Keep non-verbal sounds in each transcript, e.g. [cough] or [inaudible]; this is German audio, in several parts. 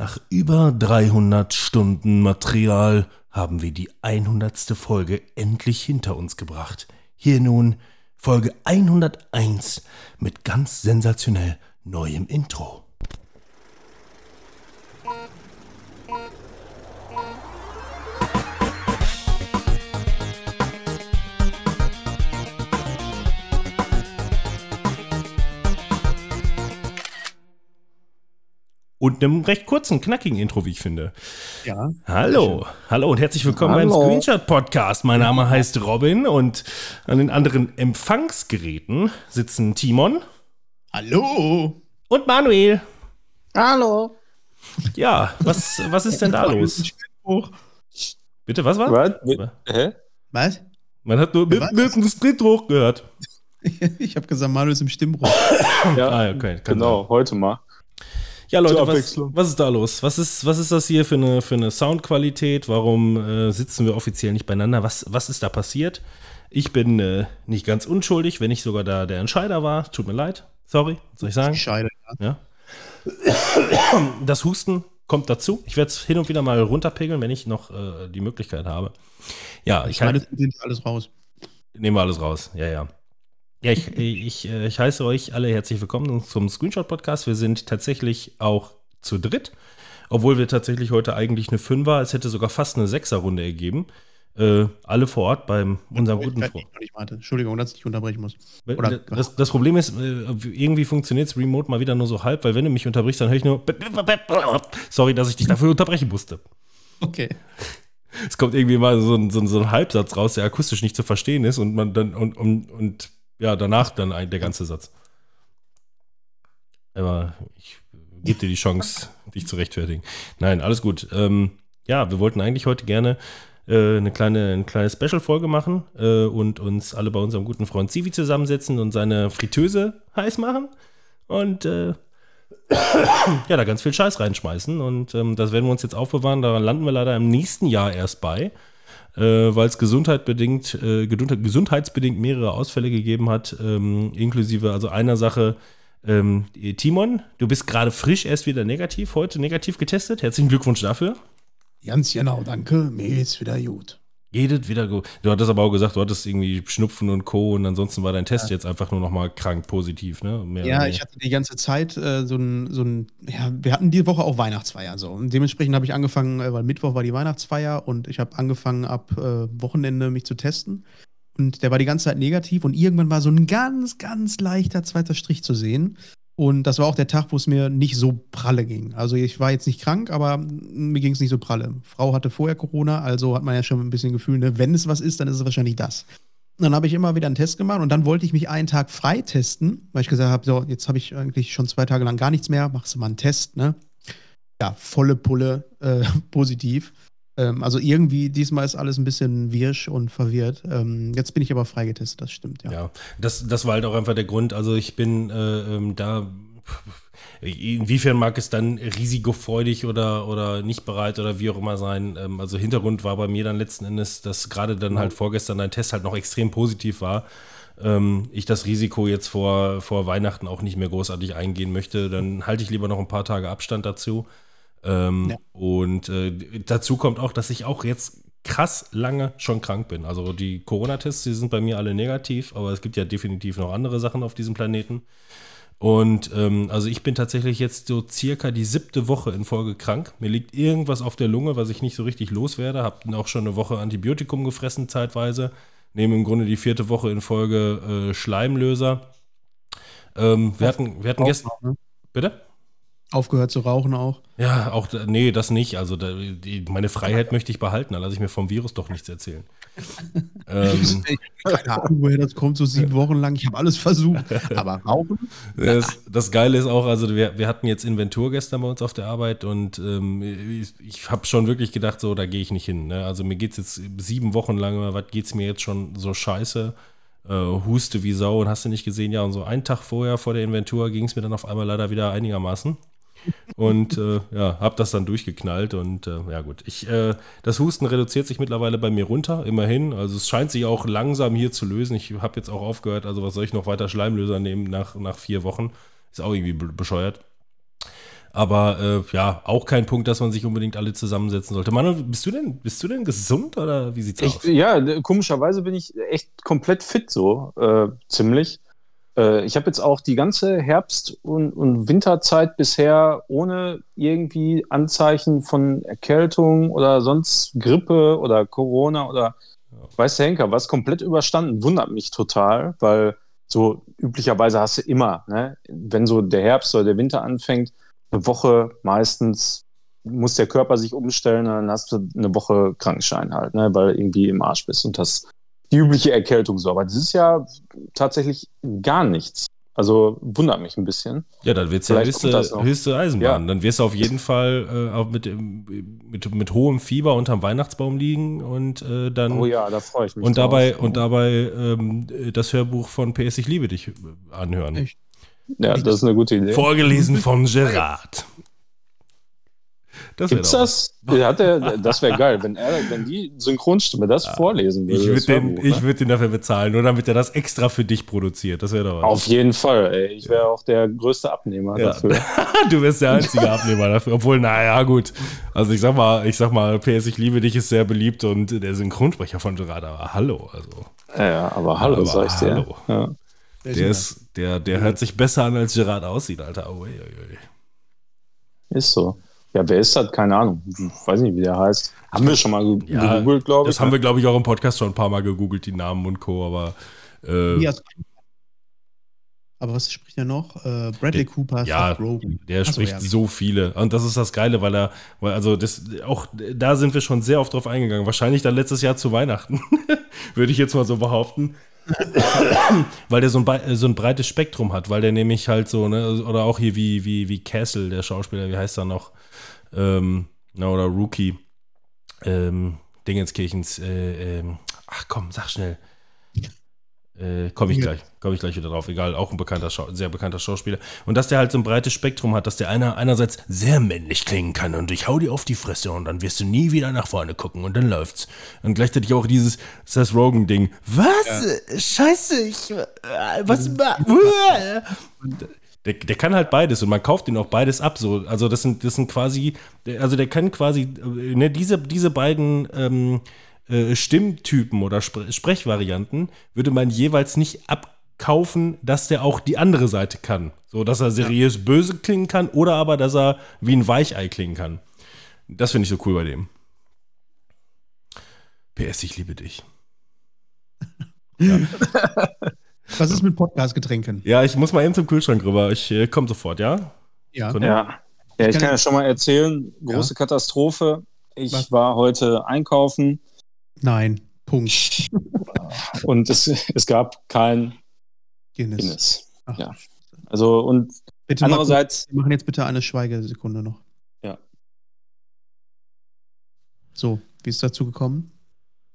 Nach über 300 Stunden Material haben wir die 100. Folge endlich hinter uns gebracht. Hier nun Folge 101 mit ganz sensationell neuem Intro. Und einem recht kurzen, knackigen Intro, wie ich finde. Ja. Hallo, hallo und herzlich willkommen Hallo. beim Screenshot Podcast. Mein Name heißt Robin und an den anderen Empfangsgeräten sitzen Timon Hallo. und Manuel. Hallo. Ja, was, was ist denn da los? Bitte, was war? Was? Hä? Was? Man hat nur mit dem Streetdruck gehört. [laughs] Ich habe gesagt, Manuel ist im Stimmbruch. Ja, Ah, okay, kann genau, heute mal. Ja, Leute, was, was ist da los? Was ist, was ist das hier für eine, für eine Soundqualität? Warum äh, sitzen wir offiziell nicht beieinander? Was, was ist da passiert? Ich bin äh, nicht ganz unschuldig, wenn ich sogar da der Entscheider war. Tut mir leid. Sorry, soll ich sagen? Scheide. Ja. Ja. Das Husten kommt dazu. Ich werde es hin und wieder mal runterpegeln, wenn ich noch äh, die Möglichkeit habe. Ja, ich halte, alles raus. nehmen wir alles raus. Ja, ja. Ja, ich, ich, äh, ich heiße euch alle herzlich willkommen zum Screenshot-Podcast. Wir sind tatsächlich auch zu dritt, obwohl wir tatsächlich heute eigentlich eine Fünfer, es hätte sogar fast eine Sechser-Runde ergeben. Äh, alle vor Ort beim unserem guten Freund. Entschuldigung, dass ich unterbrechen muss. Oder- Das, das Problem ist, äh, irgendwie funktioniert es remote mal wieder nur so halb, weil wenn du mich unterbrichst, dann höre ich nur. Sorry, dass ich dich dafür unterbrechen musste. Okay. Es kommt irgendwie mal so ein, so ein, so ein Halbsatz raus, der akustisch nicht zu verstehen ist und man dann und, und, und ja, danach dann ein, der ganze Satz. Aber ich gebe dir die Chance, dich zu rechtfertigen. Nein, alles gut. Ähm, ja, wir wollten eigentlich heute gerne äh, eine kleine, eine kleine Special-Folge machen äh, und uns alle bei unserem guten Freund Zivi zusammensetzen und seine Fritteuse heiß machen. Und äh, [coughs] ja, da ganz viel Scheiß reinschmeißen. Und ähm, das werden wir uns jetzt aufbewahren. Daran landen wir leider im nächsten Jahr erst bei, äh, weil es gesundheitbedingt, äh, gesundheit- gesundheitsbedingt mehrere Ausfälle gegeben hat, ähm, inklusive also einer Sache. Ähm, Timon, du bist gerade frisch erst wieder negativ, heute negativ getestet. Herzlichen Glückwunsch dafür. Ganz genau, danke. Mir ist wieder gut. Jedet wieder gut. Du hattest aber auch gesagt, du hattest irgendwie Schnupfen und Co. Und ansonsten war dein Test jetzt einfach nur noch mal krank positiv, ne? Mehr Ja, ich hatte die ganze Zeit äh, so ein, so ein, ja, wir hatten die Woche auch Weihnachtsfeier so. Und dementsprechend habe ich angefangen, äh, weil Mittwoch war die Weihnachtsfeier und ich habe angefangen ab äh, Wochenende mich zu testen. Und der war die ganze Zeit negativ und irgendwann war so ein ganz, ganz leichter zweiter Strich zu sehen. Und das war auch der Tag, wo es mir nicht so pralle ging. Also ich war jetzt nicht krank, aber mir ging es nicht so pralle. Frau hatte vorher Corona, also hat man ja schon ein bisschen Gefühl, ne, wenn es was ist, dann ist es wahrscheinlich das. Und dann habe ich immer wieder einen Test gemacht und dann wollte ich mich einen Tag frei testen, weil ich gesagt habe, so, jetzt habe ich eigentlich schon zwei Tage lang gar nichts mehr, machst du mal einen Test, ne? Ja, volle Pulle äh, [laughs] positiv. Ähm, also irgendwie, diesmal ist alles ein bisschen wirsch und verwirrt. Ähm, jetzt bin ich aber frei getestet, das stimmt, ja. Ja, das, das war halt auch einfach der Grund. Also ich bin äh, ähm, da. Inwiefern mag es dann risikofreudig oder, oder nicht bereit oder wie auch immer sein? Ähm, also Hintergrund war bei mir dann letzten Endes, dass gerade dann halt vorgestern dein Test halt noch extrem positiv war. Ähm, ich das Risiko jetzt vor, vor Weihnachten auch nicht mehr großartig eingehen möchte. Dann halte ich lieber noch ein paar Tage Abstand dazu. Ähm, Ja. Und äh, dazu kommt auch, dass ich auch jetzt krass lange schon krank bin. Also die Corona-Tests, die sind bei mir alle negativ, aber es gibt ja definitiv noch andere Sachen auf diesem Planeten. Und ähm, also ich bin tatsächlich jetzt so circa die siebte Woche in Folge krank. Mir liegt irgendwas auf der Lunge, was ich nicht so richtig loswerde. Hab auch schon eine Woche Antibiotikum gefressen zeitweise. Nehme im Grunde die vierte Woche in Folge äh, Schleimlöser. Ähm, wir hatten, wir hatten gestern. Bitte? Aufgehört zu rauchen auch. Ja, auch, nee, das nicht. Also da, die, meine Freiheit möchte ich behalten, da lasse ich mir vom Virus doch nichts erzählen. [laughs] ähm, Keine Ahnung, woher das kommt, so sieben Wochen lang. Ich habe alles versucht. Aber rauchen? [laughs] das, das Geile ist auch, also wir, wir hatten jetzt Inventur gestern bei uns auf der Arbeit und ähm, ich, ich habe schon wirklich gedacht, so, da gehe ich nicht hin. Ne? Also mir geht es jetzt sieben Wochen lang, was geht es mir jetzt schon so scheiße? Äh, huste wie Sau und hast du nicht gesehen, ja, und so einen Tag vorher vor der Inventur ging es mir dann auf einmal leider wieder einigermaßen. Und äh, ja, habe das dann durchgeknallt und äh, ja gut. Ich, äh, das Husten reduziert sich mittlerweile bei mir runter, immerhin. Also es scheint sich auch langsam hier zu lösen. Ich habe jetzt auch aufgehört, also was soll ich noch weiter Schleimlöser nehmen nach, nach vier Wochen? Ist auch irgendwie be- bescheuert. Aber äh, ja, auch kein Punkt, dass man sich unbedingt alle zusammensetzen sollte. Manuel, bist du denn, bist du denn gesund oder wie sieht's ich, aus? Ja, komischerweise bin ich echt komplett fit so, äh, ziemlich. Äh, ich habe jetzt auch die ganze Herbst- und, und, Winterzeit bisher ohne irgendwie Anzeichen von Erkältung oder sonst Grippe oder Corona oder weiß der Henker was komplett überstanden. Wundert mich total, weil so üblicherweise hast du immer, ne, wenn so der Herbst oder der Winter anfängt, eine Woche meistens muss der Körper sich umstellen, dann hast du eine Woche Krankenschein halt, ne, weil irgendwie im Arsch bist und das die übliche Erkältung so. Aber das ist ja tatsächlich gar nichts. Also wundert mich ein bisschen. Ja, dann wird es ja höchste, höchste Eisenbahn. Ja. Dann wirst du auf jeden Fall äh, auch mit, mit, mit hohem Fieber unterm Weihnachtsbaum liegen und äh, dann. Oh ja, da freue ich mich. Und drauf. dabei, und dabei ähm, das Hörbuch von PS Ich liebe dich anhören. Echt? Ja, das ist eine gute Idee. Vorgelesen von Gerard. Das Gibt's das? Ja, der, das wäre geil, wenn, er, wenn die Synchronstimme das ja. vorlesen würde. Ich würde den, ne? würd den dafür bezahlen, nur damit er das extra für dich produziert. Das wäre doch was. Auf jeden Fall, ey. Ich wäre auch der größte Abnehmer ja. dafür. [laughs] du wärst der einzige Abnehmer dafür. Obwohl, naja, gut. Also ich sag mal, ich sag mal, PS, ich liebe dich ist sehr beliebt und der Synchronsprecher von Gerard, aber hallo. Also. Ja, aber hallo, aber sag ich dir. Hallo. Ja. Der, ist, der, der hört sich besser an, als Gerard aussieht, Alter. Oh, oi, oi. Ist so. Ja, wer ist das? Keine Ahnung. Ich weiß nicht, wie der heißt. Haben wir schon mal ja, gegoogelt, glaube ich. Das haben wir, glaube ich, auch im Podcast schon ein paar Mal gegoogelt, die Namen und Co. Aber. Äh, aber was spricht er noch? Äh, Bradley der, Cooper, ja, Der Achso, spricht ja. so viele. Und das ist das Geile, weil er, weil also das, auch da sind wir schon sehr oft drauf eingegangen. Wahrscheinlich dann letztes Jahr zu Weihnachten, [laughs] würde ich jetzt mal so behaupten. [coughs] weil der so ein, so ein breites Spektrum hat, weil der nämlich halt so, ne, oder auch hier wie, wie, wie Castle, der Schauspieler, wie heißt er noch? Ähm, oder Rookie ähm, Dingenskirchens, äh, ähm, ach komm, sag schnell. Äh, komme ich ja. gleich, komme ich gleich wieder drauf. Egal, auch ein bekannter, sehr bekannter Schauspieler. Und dass der halt so ein breites Spektrum hat, dass der einer einerseits sehr männlich klingen kann und ich hau dir auf die Fresse und dann wirst du nie wieder nach vorne gucken und dann läuft's. Und gleichzeitig auch dieses Seth Rogen-Ding. Was? Ja. Scheiße, ich. Äh, was? Mhm. Der, der kann halt beides und man kauft ihn auch beides ab. So. Also das sind, das sind quasi, also der kann quasi, ne, diese, diese beiden ähm, äh, Stimmtypen oder Spre Sprechvarianten würde man jeweils nicht abkaufen, dass der auch die andere Seite kann. So, dass er seriös ja. böse klingen kann oder aber, dass er wie ein Weichei klingen kann. Das finde ich so cool bei dem. PS, ich liebe dich. [laughs] Ja. [laughs] Was ist mit Podcast-Getränken? Ja, ich muss mal eben zum Kühlschrank rüber. Ich äh, komme sofort, ja? Ja. Ja. ja, ich, ich kann, ja schon mal erzählen, große ja. Katastrophe. Ich Was? war heute einkaufen. Nein, Punkt. und es, es gab kein Guinness. Guinness. Ja. Also und bitte andererseits. Wir machen jetzt bitte eine Schweigesekunde noch. Ja. So, wie ist es dazu gekommen?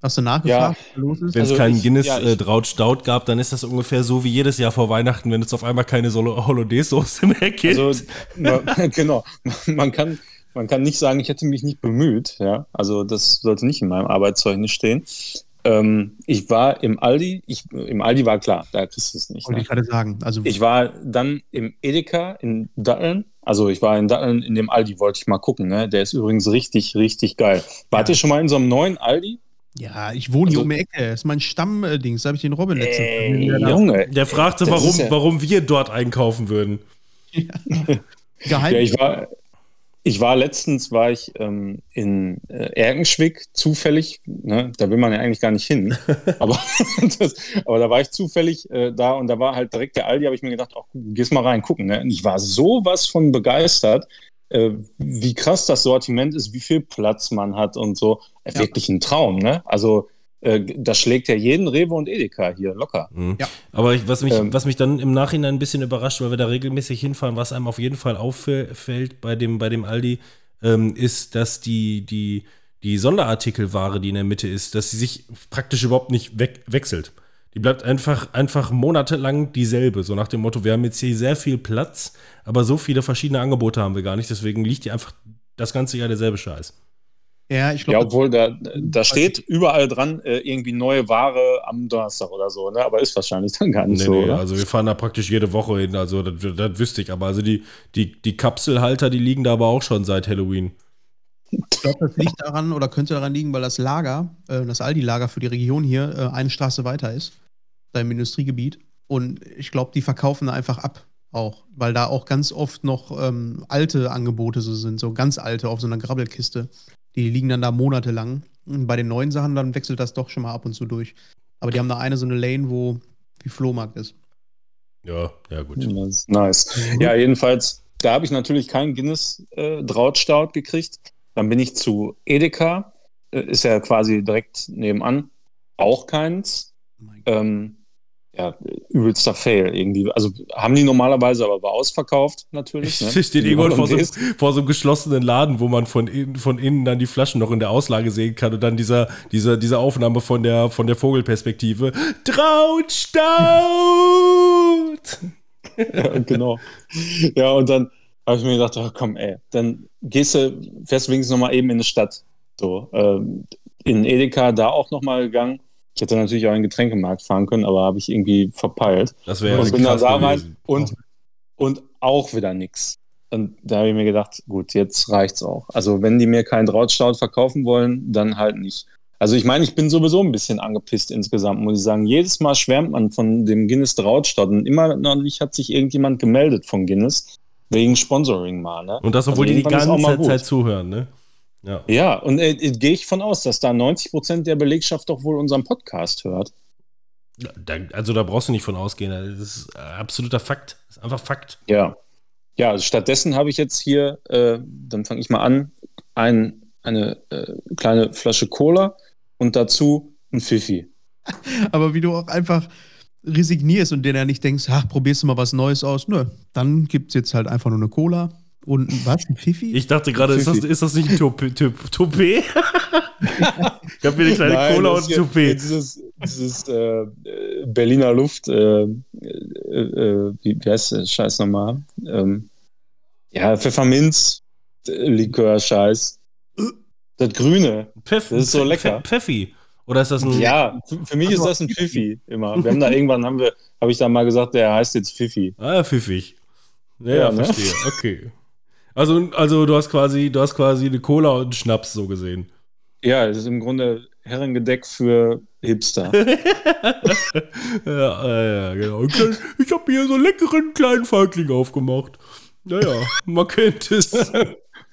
Hast du nachgefragt, ja. was los ist? Wenn es also keinen Guinness ja, äh, Draut Stout gab, dann ist das ungefähr so wie jedes Jahr vor Weihnachten, wenn es auf einmal keine Hollandaise-Soße mehr gibt. Also, man, [laughs] genau. Man kann, man kann nicht sagen, ich hätte mich nicht bemüht. Ja? Also, das sollte nicht in meinem Arbeitszeugnis stehen. Ähm, ich war im Aldi, ich, im Aldi war klar, da kriegst du es nicht. Wollte ne? ich gerade sagen. Also, ich war dann im Edeka in Datteln. Also ich war in Datteln in dem Aldi, wollte ich mal gucken. Ne? Der ist übrigens richtig, richtig geil. Wart ja. ihr schon mal in so einem neuen Aldi? Ja, ich wohne also, hier um die Ecke. Das ist mein Stammdings. Da habe ich den Robin letztens. Ey, Junge. Der fragte, warum, ja warum wir dort einkaufen würden. Ja. [laughs] Geheim. Ja, ich war, ich war letztens war ich ähm, in äh, Erkenschwick zufällig. Ne, da will man ja eigentlich gar nicht hin. [laughs] aber, [laughs] das, aber da war ich zufällig äh, da und da war halt direkt der Aldi. Habe ich mir gedacht, ach, gehst mal rein gucken. Ne? Und ich war sowas von begeistert äh, wie krass das Sortiment ist, wie viel Platz man hat und so. Äh, ja. Wirklich ein Traum, ne? Also äh, das schlägt ja jeden Rewe und Edeka hier locker. Mhm. Ja. Aber ich, was, mich, ähm, was mich dann im Nachhinein ein bisschen überrascht, weil wir da regelmäßig hinfahren, was einem auf jeden Fall auffällt bei dem, bei dem Aldi, ähm, ist, dass die, die, die Sonderartikelware, die in der Mitte ist, dass sie sich praktisch überhaupt nicht we wechselt. Die bleibt einfach, einfach monatelang dieselbe. So nach dem Motto, wir haben jetzt hier sehr viel Platz, aber so viele verschiedene Angebote haben wir gar nicht. Deswegen liegt hier einfach das ganze Jahr derselbe Scheiß. Ja, ich Ja, glaube, obwohl da, da steht überall dran, äh, irgendwie neue Ware am Donnerstag oder so, ne? aber ist wahrscheinlich dann gar nicht Nee, so. nee, oder? also wir fahren da praktisch jede Woche hin, also das, das wüsste ich. Aber also die, die, die Kapselhalter, die liegen da aber auch schon seit Halloween. Ich glaub, das liegt daran oder könnte daran liegen, weil das Lager, äh, das Aldi-Lager für die Region hier, äh, eine Straße weiter ist, da im Industriegebiet. Und ich glaube, die verkaufen da einfach ab auch, weil da auch ganz oft noch ähm, alte Angebote so sind, so ganz alte auf so einer Grabbelkiste. Die liegen dann da monatelang. Und bei den neuen Sachen, dann wechselt das doch schon mal ab und zu durch. Aber die haben da eine so eine Lane, wo wie Flohmarkt ist. Ja, ja, gut. Ist nice. Ja, jedenfalls, da habe ich natürlich keinen Guinness äh, gekriegt. Dann bin ich zu Edeka, äh, ist ja quasi direkt nebenan, auch keins. Ähm, ja, übelster Fail irgendwie. Also haben die normalerweise, aber ausverkauft natürlich. Ne? Steht Die irgendwann vor so, vor so einem geschlossenen Laden, wo man von innen, von innen dann die Flaschen noch in der Auslage sehen kann und dann dieser, dieser, diese Aufnahme von der, von der Vogelperspektive. Trautstaut! [laughs] ja, genau. Ja, und dann habe ich mir gedacht, oh, komm, ey, dann gehst du, fährst du wenigstens noch mal eben in die Stadt. So, ähm, in Edeka da auch noch mal gegangen. Ich hätte natürlich auch in den Getränkemarkt fahren können, aber habe ich irgendwie verpeilt. Das wäre und ja bin dann krass da rein und, und auch wieder nix. Und da habe ich mir gedacht, gut, jetzt reicht's auch. Also wenn die mir keinen Drautstaud verkaufen wollen, dann halt nicht. Also ich meine, ich bin sowieso ein bisschen angepisst insgesamt, muss ich sagen. Jedes Mal schwärmt man von dem Guinness Drautstaud und immer noch nicht hat sich irgendjemand gemeldet von Guinness wegen Sponsoring mal. Ne? Und das, obwohl Also die die ganze. Zeit zuhören, ne? Ja. Ja, und äh, gehe ich von aus, dass da 90 Prozent der Belegschaft doch wohl unseren Podcast hört. Da, also da brauchst du nicht von ausgehen. Das ist absoluter Fakt. Das ist einfach Fakt. Ja. Ja, also stattdessen habe ich jetzt hier, äh, dann fange ich mal an, ein, eine äh, kleine Flasche Cola und dazu ein Pfiffi. [laughs] Aber wie du auch einfach resignierst und dir ja nicht denkst, ach, probierst du mal was Neues aus. Nö, dann gibt es jetzt halt einfach nur eine Cola und ein- was, ein Pfiffi? Ich dachte gerade, ist das, ist das nicht ein Toupet? Toupet? [laughs] Ich habe hier eine kleine Nein, Cola das und ist ein Toupet. Dieses, dieses äh, äh, Berliner Luft, äh, äh, äh, wie, wie heißt das Scheiß nochmal? Ähm, ja, Pfefferminz, äh, Likör, Scheiß. Das Grüne. Pfiff, das ist so lecker. Pfeffi. Oder ist das ein. Ja, für, mich ist das ein Pfiffi immer. Wir haben da irgendwann, haben wir, habe ich da mal gesagt, der heißt jetzt Pfiffi. Ah, pfiffig. Ja, ja, Ja, ne? verstehe. Okay. Also, also du hast quasi, du hast quasi eine Cola und einen Schnaps so gesehen. Ja, das ist im Grunde Herrengedeck für Hipster. [laughs] ja, ja, ja, genau. Ich habe hier so einen leckeren kleinen Feigling aufgemacht. Naja, man kennt es. [laughs]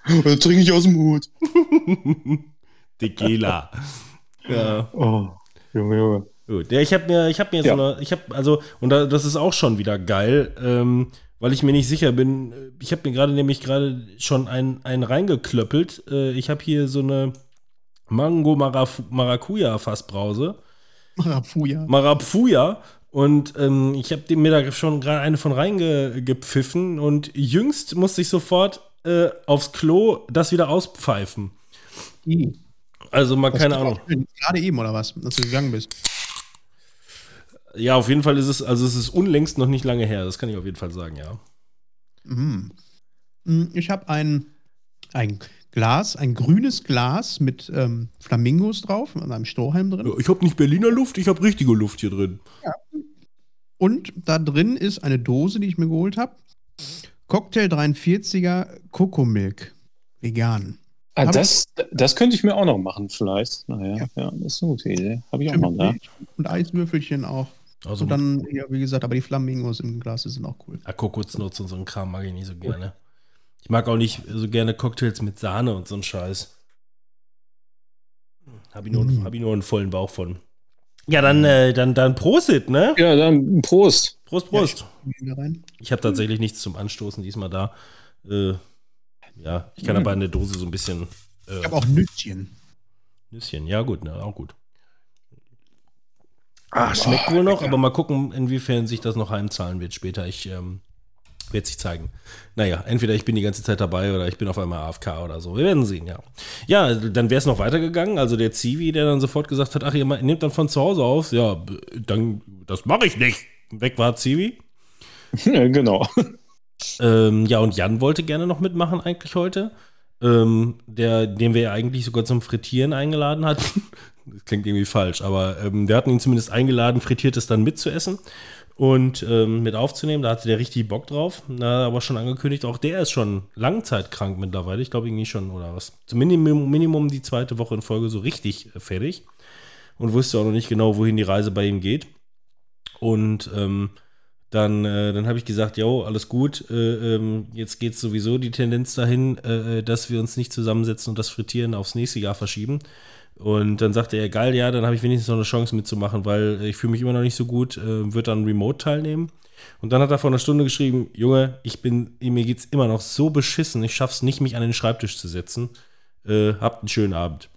Trinke ich aus dem Hut. [laughs] Tequila. Ja. Oh, Junge, Junge. Gut, ja, ich habe mir, ich habe mir Ja. so eine, ich habe, also, und da, das ist auch schon wieder geil, ähm, weil ich mir nicht sicher bin. Ich habe mir gerade nämlich gerade schon einen, einen reingeklöppelt. Äh, ich habe hier so eine Mango Maraf Maracuja. Marapuja. Und ähm, ich habe mir da schon gerade eine von reingepfiffen und jüngst musste ich sofort äh, aufs Klo das wieder auspfeifen. I. Also mal Das keine Ahnung. Gerade eben oder was, dass du gegangen bist. Ja, auf jeden Fall ist es, also es ist unlängst noch nicht lange her, das kann ich auf jeden Fall sagen, ja. Mhm. Mm, Ich habe ein, ein Glas, ein grünes Glas mit ähm, Flamingos drauf und einem Strohhalm drin. Ich habe nicht Berliner Luft, ich habe richtige Luft hier drin. Und da drin ist eine Dose, die ich mir geholt habe. Cocktail 43er Coco-Milk. Vegan. Ah, das, das könnte ich mir auch noch machen, vielleicht. Naja, Ja. ja, das ist eine gute Idee. Habe ich auch mal da. Und Eiswürfelchen auch. Also Und dann, ja, wie gesagt, aber die Flamingos im Glas sind auch cool. ja, Kokosnuss und so ein Kram mag ich nicht so gerne. Ich mag auch nicht so gerne Cocktails mit Sahne und so ein Scheiß. Habe ich, nur- Mhm. hab ich nur einen vollen Bauch von. Ja, dann, äh, dann, dann Prosit, ne? Ja, dann Prost. Prost, Prost. Hier rein. Ich habe tatsächlich nichts zum Anstoßen diesmal da. Äh, ja, ich kann Mhm. aber in der Dose so ein bisschen Ich äh, habe auch Nüsschen. Nüsschen. Ja, gut, ne, auch gut. Ah, schmeckt wohl noch, aber mal gucken, inwiefern sich das noch heimzahlen wird später. Ich ähm, werde sich zeigen. Naja, entweder ich bin die ganze Zeit dabei oder ich bin auf einmal AFK oder so. Wir werden sehen, ja. Ja, dann wäre es noch weitergegangen. Also der Zivi, der dann sofort gesagt hat, ach, ihr nehmt dann von zu Hause auf. Ja, dann, das mache ich nicht. Weg war Zivi. [laughs] Ja, genau. Ähm, ja, und Jan wollte gerne noch mitmachen eigentlich heute. ähm, der, den wir ja eigentlich sogar zum Frittieren eingeladen hatten. [laughs] Das klingt irgendwie falsch, aber ähm, wir hatten ihn zumindest eingeladen, frittiertes dann mitzuessen und ähm, mit aufzunehmen. Da hatte der richtig Bock drauf. Na, aber schon angekündigt, auch der ist schon langzeitkrank mittlerweile. Ich glaube irgendwie schon, oder was? Zum Minimum, Minimum die zweite Woche in Folge so richtig äh, fertig. Und wusste auch noch nicht genau, wohin die Reise bei ihm geht. Und ähm, dann, äh, dann habe ich gesagt, jo, alles gut, äh, ähm, jetzt geht es sowieso die Tendenz dahin, äh, äh, dass wir uns nicht zusammensetzen und das Frittieren aufs nächste Jahr verschieben. Und dann sagte er, geil, ja, dann habe ich wenigstens noch eine Chance mitzumachen, weil ich fühle mich immer noch nicht so gut, äh, wird dann remote teilnehmen. Und dann hat er vor einer Stunde geschrieben, Junge, ich bin, mir geht's immer noch so beschissen, ich schaff's nicht, mich an den Schreibtisch zu setzen. Äh, habt einen schönen Abend.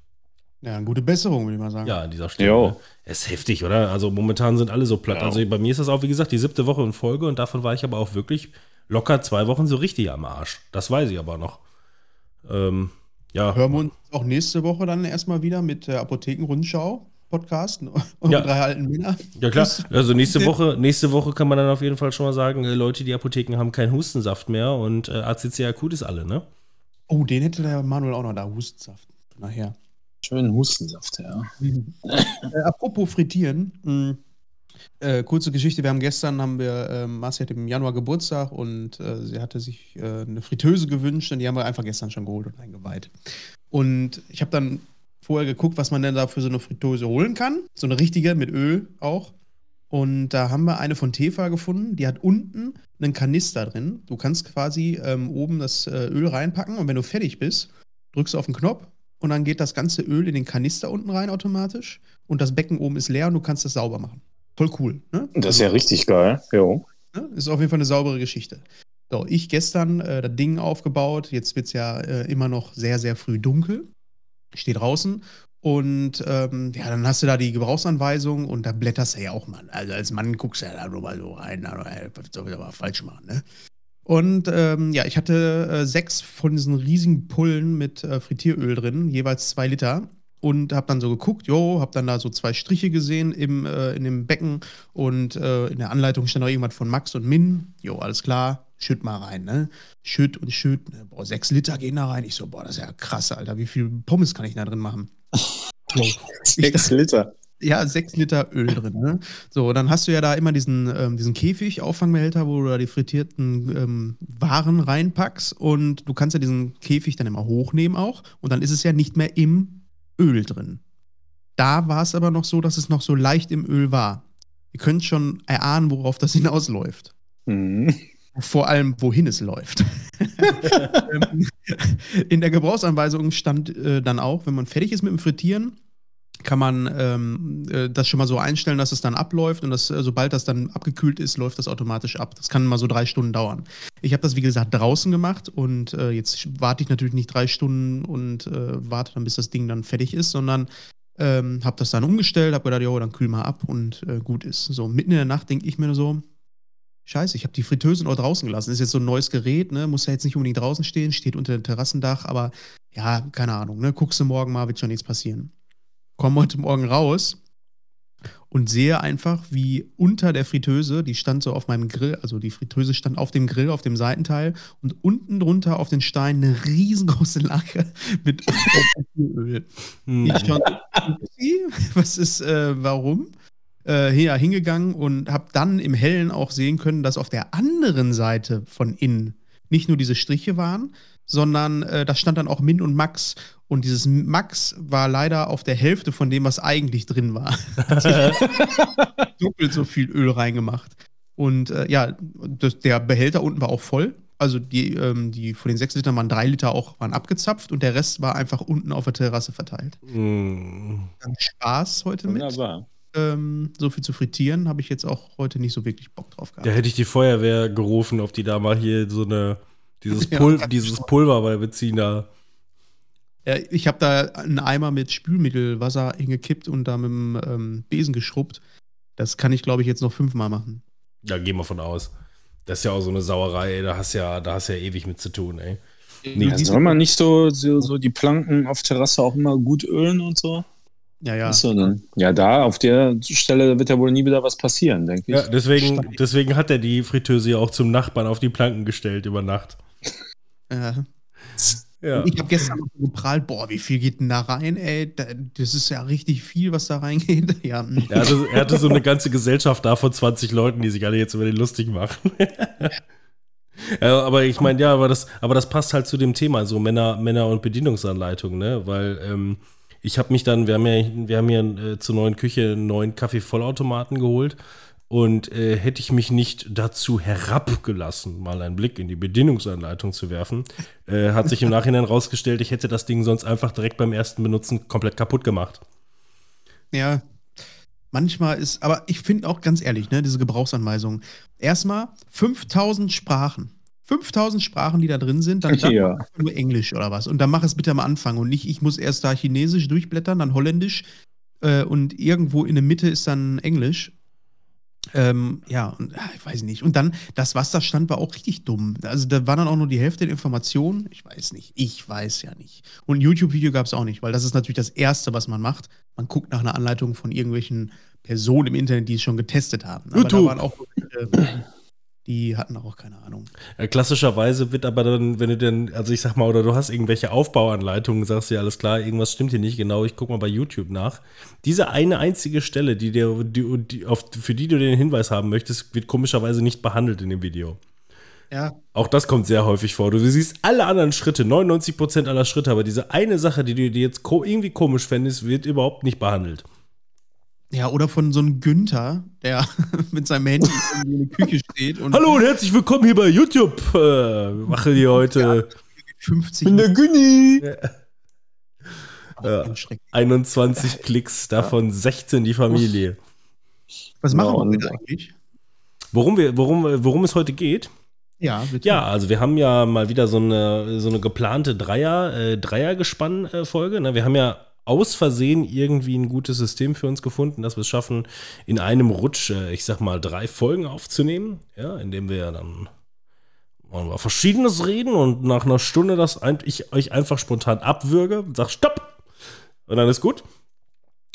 Ja, eine gute Besserung, würde ich mal sagen. Ja, an dieser Stelle. Jo. Es ist heftig, oder? Also momentan sind alle so platt. Ja. Also bei mir ist das auch, wie gesagt, die siebte Woche in Folge und davon war ich aber auch wirklich locker zwei Wochen so richtig am Arsch. Das weiß ich aber noch. Ähm, ja. Hören wir uns auch nächste Woche dann erstmal wieder mit der Apothekenrundschau. Podcast und ja. drei alten Männer. Ja klar, also nächste Woche, nächste Woche kann man dann auf jeden Fall schon mal sagen, äh, Leute, die Apotheken haben keinen Hustensaft mehr und äh, ACC akut ist alle, ne? Oh, den hätte der Manuel auch noch da, Hustensaft. Nachher. Schönen Hustensaft, ja. äh, apropos frittieren, mh, äh, kurze Geschichte, wir haben gestern, haben wir, äh, Marci hat im Januar Geburtstag und äh, sie hatte sich äh, eine Fritteuse gewünscht und die haben wir einfach gestern schon geholt und eingeweiht. Und ich habe dann vorher geguckt, was man denn da für so eine Fritteuse holen kann. So eine richtige mit Öl auch. Und da haben wir eine von Tefa gefunden, die hat unten einen Kanister drin. Du kannst quasi ähm, oben das äh, Öl reinpacken und wenn du fertig bist, drückst du auf den Knopf und dann geht das ganze Öl in den Kanister unten rein automatisch und das Becken oben ist leer und du kannst das sauber machen. Voll cool. Ne? Das ist ja richtig geil. Jo. Ne? Ist auf jeden Fall eine saubere Geschichte. So, ich gestern äh, das Ding aufgebaut. Jetzt wird es ja äh, immer noch sehr, sehr früh dunkel. Ich stehe draußen und ähm, ja, dann hast du da die Gebrauchsanweisung und da blätterst du ja auch mal. Also als Mann guckst du ja da nur mal so rein, aber äh, soll ich aber falsch machen, ne? Und ähm, ja, ich hatte äh, sechs von diesen riesigen Pullen mit äh, Frittieröl drin, jeweils zwei Liter. Und habe dann so geguckt, jo, habe dann da so zwei Striche gesehen im, äh, in dem Becken. Und äh, in der Anleitung stand noch irgendwas von Max und Min. Jo, alles klar, schütt mal rein, ne? Schütt und schütt. Ne? Boah, sechs Liter gehen da rein. Ich so, boah, das ist ja krass, Alter. Wie viel Pommes kann ich da drin machen? So. [laughs] sechs Liter ja, sechs Liter Öl drin. Ne? So, dann hast du ja da immer diesen, ähm, diesen Käfig, Auffangbehälter, wo du da die frittierten ähm, Waren reinpackst und du kannst ja diesen Käfig dann immer hochnehmen auch und dann ist es ja nicht mehr im Öl drin. Da war es aber noch so, dass es noch so leicht im Öl war. Ihr könnt schon erahnen, worauf das [laughs] hinausläuft. Mhm. Vor allem, wohin es läuft. [laughs] [laughs] Ähm, in der Gebrauchsanweisung stand äh, dann auch, wenn man fertig ist mit dem Frittieren, kann man ähm, äh, das schon mal so einstellen, dass es dann abläuft und das, äh, sobald das dann abgekühlt ist, läuft das automatisch ab. Das kann mal so drei Stunden dauern. Ich habe das, wie gesagt, draußen gemacht und äh, jetzt warte ich natürlich nicht drei Stunden und äh, warte dann, bis das Ding dann fertig ist, sondern ähm, habe das dann umgestellt, habe gedacht, jo, dann kühl mal ab und äh, gut ist. So, mitten in der Nacht denke ich mir so, Scheiße, ich habe die Fritteuse nur draußen gelassen. Ist jetzt so ein neues Gerät, ne? Muss ja jetzt nicht unbedingt draußen stehen, steht unter dem Terrassendach, aber ja, keine Ahnung, ne? Guckst du morgen mal, wird schon nichts passieren komme heute Morgen raus und sehe einfach, wie unter der Fritteuse, die stand so auf meinem Grill, also die Fritteuse stand auf dem Grill, auf dem Seitenteil und unten drunter auf den Steinen eine riesengroße Lacke [laughs] mit Öl. Hm. Ich schon, was ist, äh, warum? Äh, ja, hingegangen und habe dann im Hellen auch sehen können, dass auf der anderen Seite von innen nicht nur diese Striche waren, sondern äh, da stand dann auch Min und Max. Und dieses Max war leider auf der Hälfte von dem, was eigentlich drin war. [laughs] Doppelt so viel Öl reingemacht. Und äh, ja, das, der Behälter unten war auch voll. Also die, ähm, die von den sechs Litern waren drei Liter auch waren abgezapft und der Rest war einfach unten auf der Terrasse verteilt. Mm. Spaß heute Wunderbar. mit. Ähm, so viel zu frittieren, habe ich jetzt auch heute nicht so wirklich Bock drauf gehabt. Da hätte ich die Feuerwehr gerufen, ob die da mal hier so eine dieses, [laughs] Pul ja, dieses Pulver bei beziehen da. Ja, ich habe da einen Eimer mit Spülmittelwasser hingekippt und da mit dem ähm, Besen geschrubbt. Das kann ich, glaube ich, jetzt noch fünfmal machen. Ja, gehen wir von aus. Das ist ja auch so eine Sauerei, ey. Da hast ja, da hast ja ewig mit zu tun, ey. Nee, ja, soll man nicht so, so, so, die Planken auf Terrasse auch immer gut ölen und so? Ja, ja. Achso, dann. Ja, da auf der Stelle wird ja wohl nie wieder was passieren, denke ich. Ja, deswegen, deswegen hat er die Fritteuse ja auch zum Nachbarn auf die Planken gestellt über Nacht. Ja. [laughs] Ja. Ich habe gestern noch geprahlt, boah, wie viel geht denn da rein, ey? Das ist ja richtig viel, was da reingeht. [laughs] Ja. Er, hatte, er hatte so eine ganze Gesellschaft da von 20 Leuten, die sich alle jetzt über den lustig machen. [laughs] ja, aber ich meine, ja, aber das, aber das passt halt zu dem Thema, so Männer, Männer und Bedienungsanleitung, ne? Weil ähm, ich habe mich dann, wir haben ja, wir haben ja äh, zur neuen Küche einen neuen Kaffee-Vollautomaten geholt. Und äh, hätte ich mich nicht dazu herabgelassen, mal einen Blick in die Bedienungsanleitung zu werfen, äh, hat sich im Nachhinein rausgestellt, ich hätte das Ding sonst einfach direkt beim ersten Benutzen komplett kaputt gemacht. Ja, manchmal ist, aber ich finde auch ganz ehrlich, ne, diese Gebrauchsanweisungen. Erstmal 5000 Sprachen. 5000 Sprachen, die da drin sind, dann, [laughs] dann ja. nur Englisch oder was. Und dann mach es bitte am Anfang und nicht, ich muss erst da Chinesisch durchblättern, dann Holländisch äh, und irgendwo in der Mitte ist dann Englisch. Ähm, ja, und, ich weiß nicht. Und dann, das, was da stand, war auch richtig dumm. Also da war dann auch nur die Hälfte der Informationen. Ich weiß nicht. Ich weiß ja nicht. Und ein YouTube-Video gab es auch nicht, weil das ist natürlich das Erste, was man macht. Man guckt nach einer Anleitung von irgendwelchen Personen im Internet, die es schon getestet haben. Aber YouTube. da waren auch äh, die hatten auch keine Ahnung. Ja, klassischerweise wird aber dann, wenn du denn, also ich sag mal, oder du hast irgendwelche Aufbauanleitungen, sagst du ja alles klar, irgendwas stimmt hier nicht genau, ich guck mal bei YouTube nach. Diese eine einzige Stelle, die dir, die, die, auf, für die du den Hinweis haben möchtest, wird komischerweise nicht behandelt in dem Video. Ja. Auch das kommt sehr häufig vor. Du siehst alle anderen Schritte, 99% aller Schritte, aber diese eine Sache, die du dir jetzt irgendwie komisch fändest, wird überhaupt nicht behandelt. Ja, oder von so einem Günther, der [laughs] mit seinem Handy in der Küche steht. Und Hallo und herzlich willkommen hier bei YouTube. Äh, mache die heute. Ja, 50 bin der Günni. Ja. Ja, 21 Klicks, davon 16 die Familie. Was machen wir eigentlich? Worum, wir, worum, worum es heute geht? Ja, bitte. Ja, also wir haben ja mal wieder so eine, so eine geplante Dreier, äh, Dreiergespann-Folge. Ne? Wir haben ja aus Versehen irgendwie ein gutes System für uns gefunden, dass wir es schaffen, in einem Rutsch, äh, ich sag mal, drei Folgen aufzunehmen, ja, indem wir dann über Verschiedenes reden und nach einer Stunde das ich euch einfach spontan abwürge und sag Stopp! Und dann ist gut.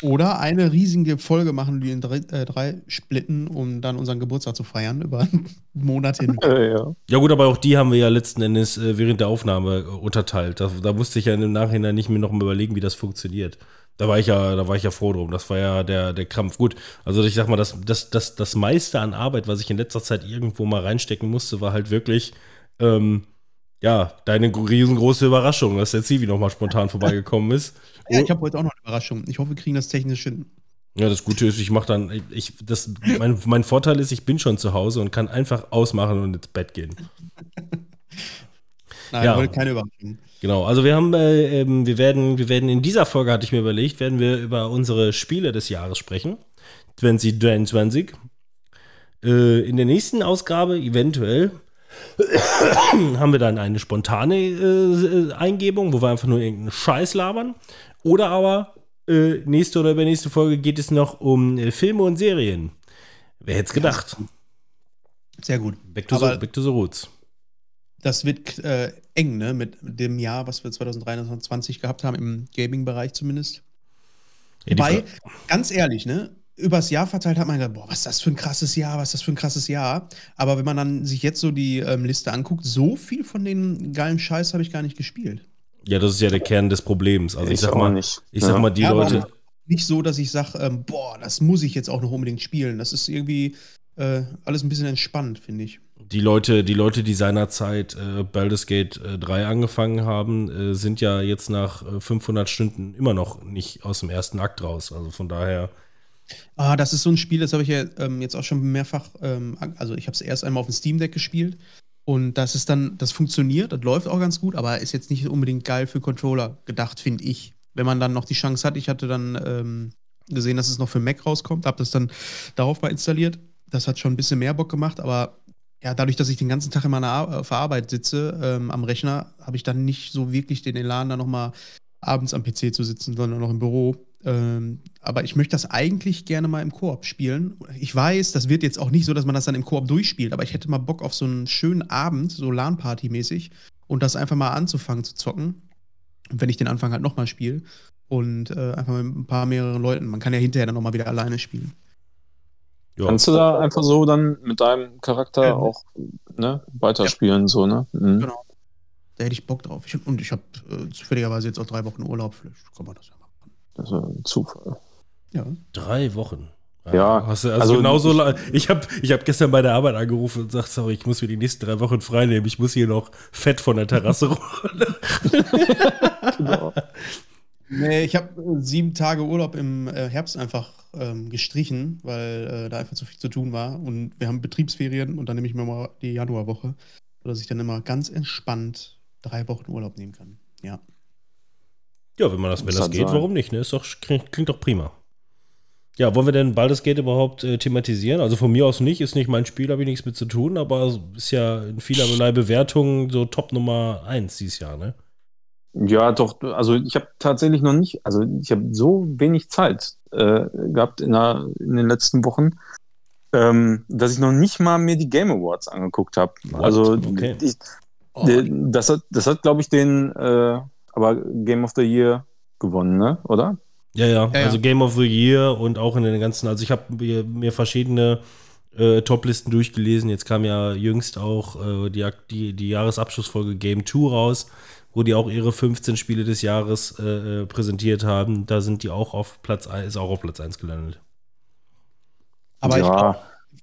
Oder eine riesige Folge machen, die in drei, äh, drei splitten, um dann unseren Geburtstag zu feiern [laughs] über einen Monat hin. [laughs] Ja. ja. gut, aber auch die haben wir ja letzten Endes äh, während der Aufnahme äh, unterteilt. Da, da, musste ich ja im Nachhinein nicht mehr noch mal überlegen, wie das funktioniert. Da war ich ja, da war ich ja froh drum. Das war ja der, der Krampf. Gut, also ich sag mal, das, das, das, das meiste an Arbeit, was ich in letzter Zeit irgendwo mal reinstecken musste, war halt wirklich ähm, ja, deine riesengroße Überraschung, dass der Zivi nochmal spontan vorbeigekommen ist. [laughs] Ja, ich habe heute auch noch eine Überraschung. Ich hoffe, wir kriegen das technisch hin. Ja, das Gute ist, ich mache dann, ich, das, mein, mein Vorteil ist, ich bin schon zu Hause und kann einfach ausmachen und ins Bett gehen. [laughs] Nein, ja. keine Überraschung. Genau, also wir haben, äh, ähm, wir werden, wir werden in dieser Folge, hatte ich mir überlegt, werden wir über unsere Spiele des Jahres sprechen. 2023. Äh, in der nächsten Ausgabe, eventuell, [coughs] haben wir dann eine spontane äh, Eingebung, wo wir einfach nur irgendeinen Scheiß labern. Oder aber äh, nächste oder übernächste Folge geht es noch um äh, Filme und Serien. Wer hätte es gedacht? Sehr gut. Back to, the, back to the Roots. Das wird äh, eng, ne? Mit dem Jahr, was wir 2023 gehabt haben, im Gaming-Bereich zumindest. Ja, Wobei, ganz ehrlich, ne? Übers Jahr verteilt hat man gedacht, boah, was ist das für ein krasses Jahr, was ist das für ein krasses Jahr. Aber wenn man dann sich jetzt so die ähm, Liste anguckt, so viel von den geilen Scheiß habe ich gar nicht gespielt. Ja, das ist ja der Kern des Problems. Also ich, ich sag mal, nicht. ich sag mal, die ja, Leute. Nicht so, dass ich sage, ähm, boah, das muss ich jetzt auch noch unbedingt spielen. Das ist irgendwie äh, alles ein bisschen entspannt, finde ich. Die Leute, die Leute, die seinerzeit äh, Baldur's Gate äh, 3 angefangen haben, äh, sind ja jetzt nach 500 äh, Stunden immer noch nicht aus dem ersten Akt raus. Also von daher Ah, das ist so ein Spiel, das habe ich ja ähm, jetzt auch schon mehrfach, ähm, also ich habe es erst einmal auf dem Steam Deck gespielt und das ist dann, das funktioniert, das läuft auch ganz gut, aber ist jetzt nicht unbedingt geil für Controller gedacht, finde ich. Wenn man dann noch die Chance hat, ich hatte dann ähm, gesehen, dass es noch für Mac rauskommt, habe das dann darauf mal installiert. Das hat schon ein bisschen mehr Bock gemacht, aber ja, dadurch, dass ich den ganzen Tag in meiner Ar auf Arbeit sitze, ähm, am Rechner, habe ich dann nicht so wirklich den Elan, da nochmal abends am PC zu sitzen, sondern noch im Büro. Ähm, aber ich möchte das eigentlich gerne mal im Koop spielen. Ich weiß, das wird jetzt auch nicht so, dass man das dann im Koop durchspielt, aber ich hätte mal Bock auf so einen schönen Abend, so LAN-Party-mäßig, und das einfach mal anzufangen zu zocken. wenn ich den Anfang halt nochmal spiele. Und äh, einfach mit ein paar mehreren Leuten. Man kann ja hinterher dann nochmal wieder alleine spielen. Ja. Kannst du da einfach so dann mit deinem Charakter ja. auch ne, weiterspielen, ja. so, ne? Mhm. Genau. Da hätte ich Bock drauf. Ich, und ich habe äh, zufälligerweise jetzt auch drei Wochen Urlaub. Vielleicht kann man das ja. Das ist ein Zufall. Ja. Drei Wochen. Ja, Hast du, also, also genauso ich- Ich habe ich hab gestern bei der Arbeit angerufen und gesagt, sorry, ich muss mir die nächsten drei Wochen frei nehmen. Ich muss hier noch Fett von der Terrasse [laughs] rollen. Genau. Nee, ich habe sieben Tage Urlaub im äh, Herbst einfach ähm, gestrichen, weil äh, da einfach zu viel zu tun war. Und wir haben Betriebsferien und dann nehme ich mir mal die Januarwoche, sodass ich dann immer ganz entspannt drei Wochen Urlaub nehmen kann. Ja. Ja, wenn man das, wenn das halt geht, sein. warum nicht? Ne? Ist doch, klingt, klingt doch prima. Ja, wollen wir denn Baldur's Gate überhaupt äh, thematisieren? Also von mir aus nicht, ist nicht mein Spiel, habe ich nichts mit zu tun, aber ist ja in vielerlei Bewertungen so Top Nummer 1 dieses Jahr, ne? Ja, doch, also ich habe tatsächlich noch nicht, also ich habe so wenig Zeit äh, gehabt in, der, in den letzten Wochen, ähm, dass ich noch nicht mal mir die Game Awards angeguckt habe. Also Okay. ich, Oh, das hat, das hat glaube ich, den äh, aber Game of the Year gewonnen, ne? Oder? Ja, ja, Ja, ja. also Game of the Year und auch in den ganzen, also ich habe mir, mir verschiedene äh, Top-Listen durchgelesen. Jetzt kam ja jüngst auch äh, die, die, die Jahresabschlussfolge Game 2 raus, wo die auch ihre 15 Spiele des Jahres äh, äh, präsentiert haben. Da sind die auch auf Platz 1, ist auch auf Platz 1 gelandet. Aber ich ja, glaube,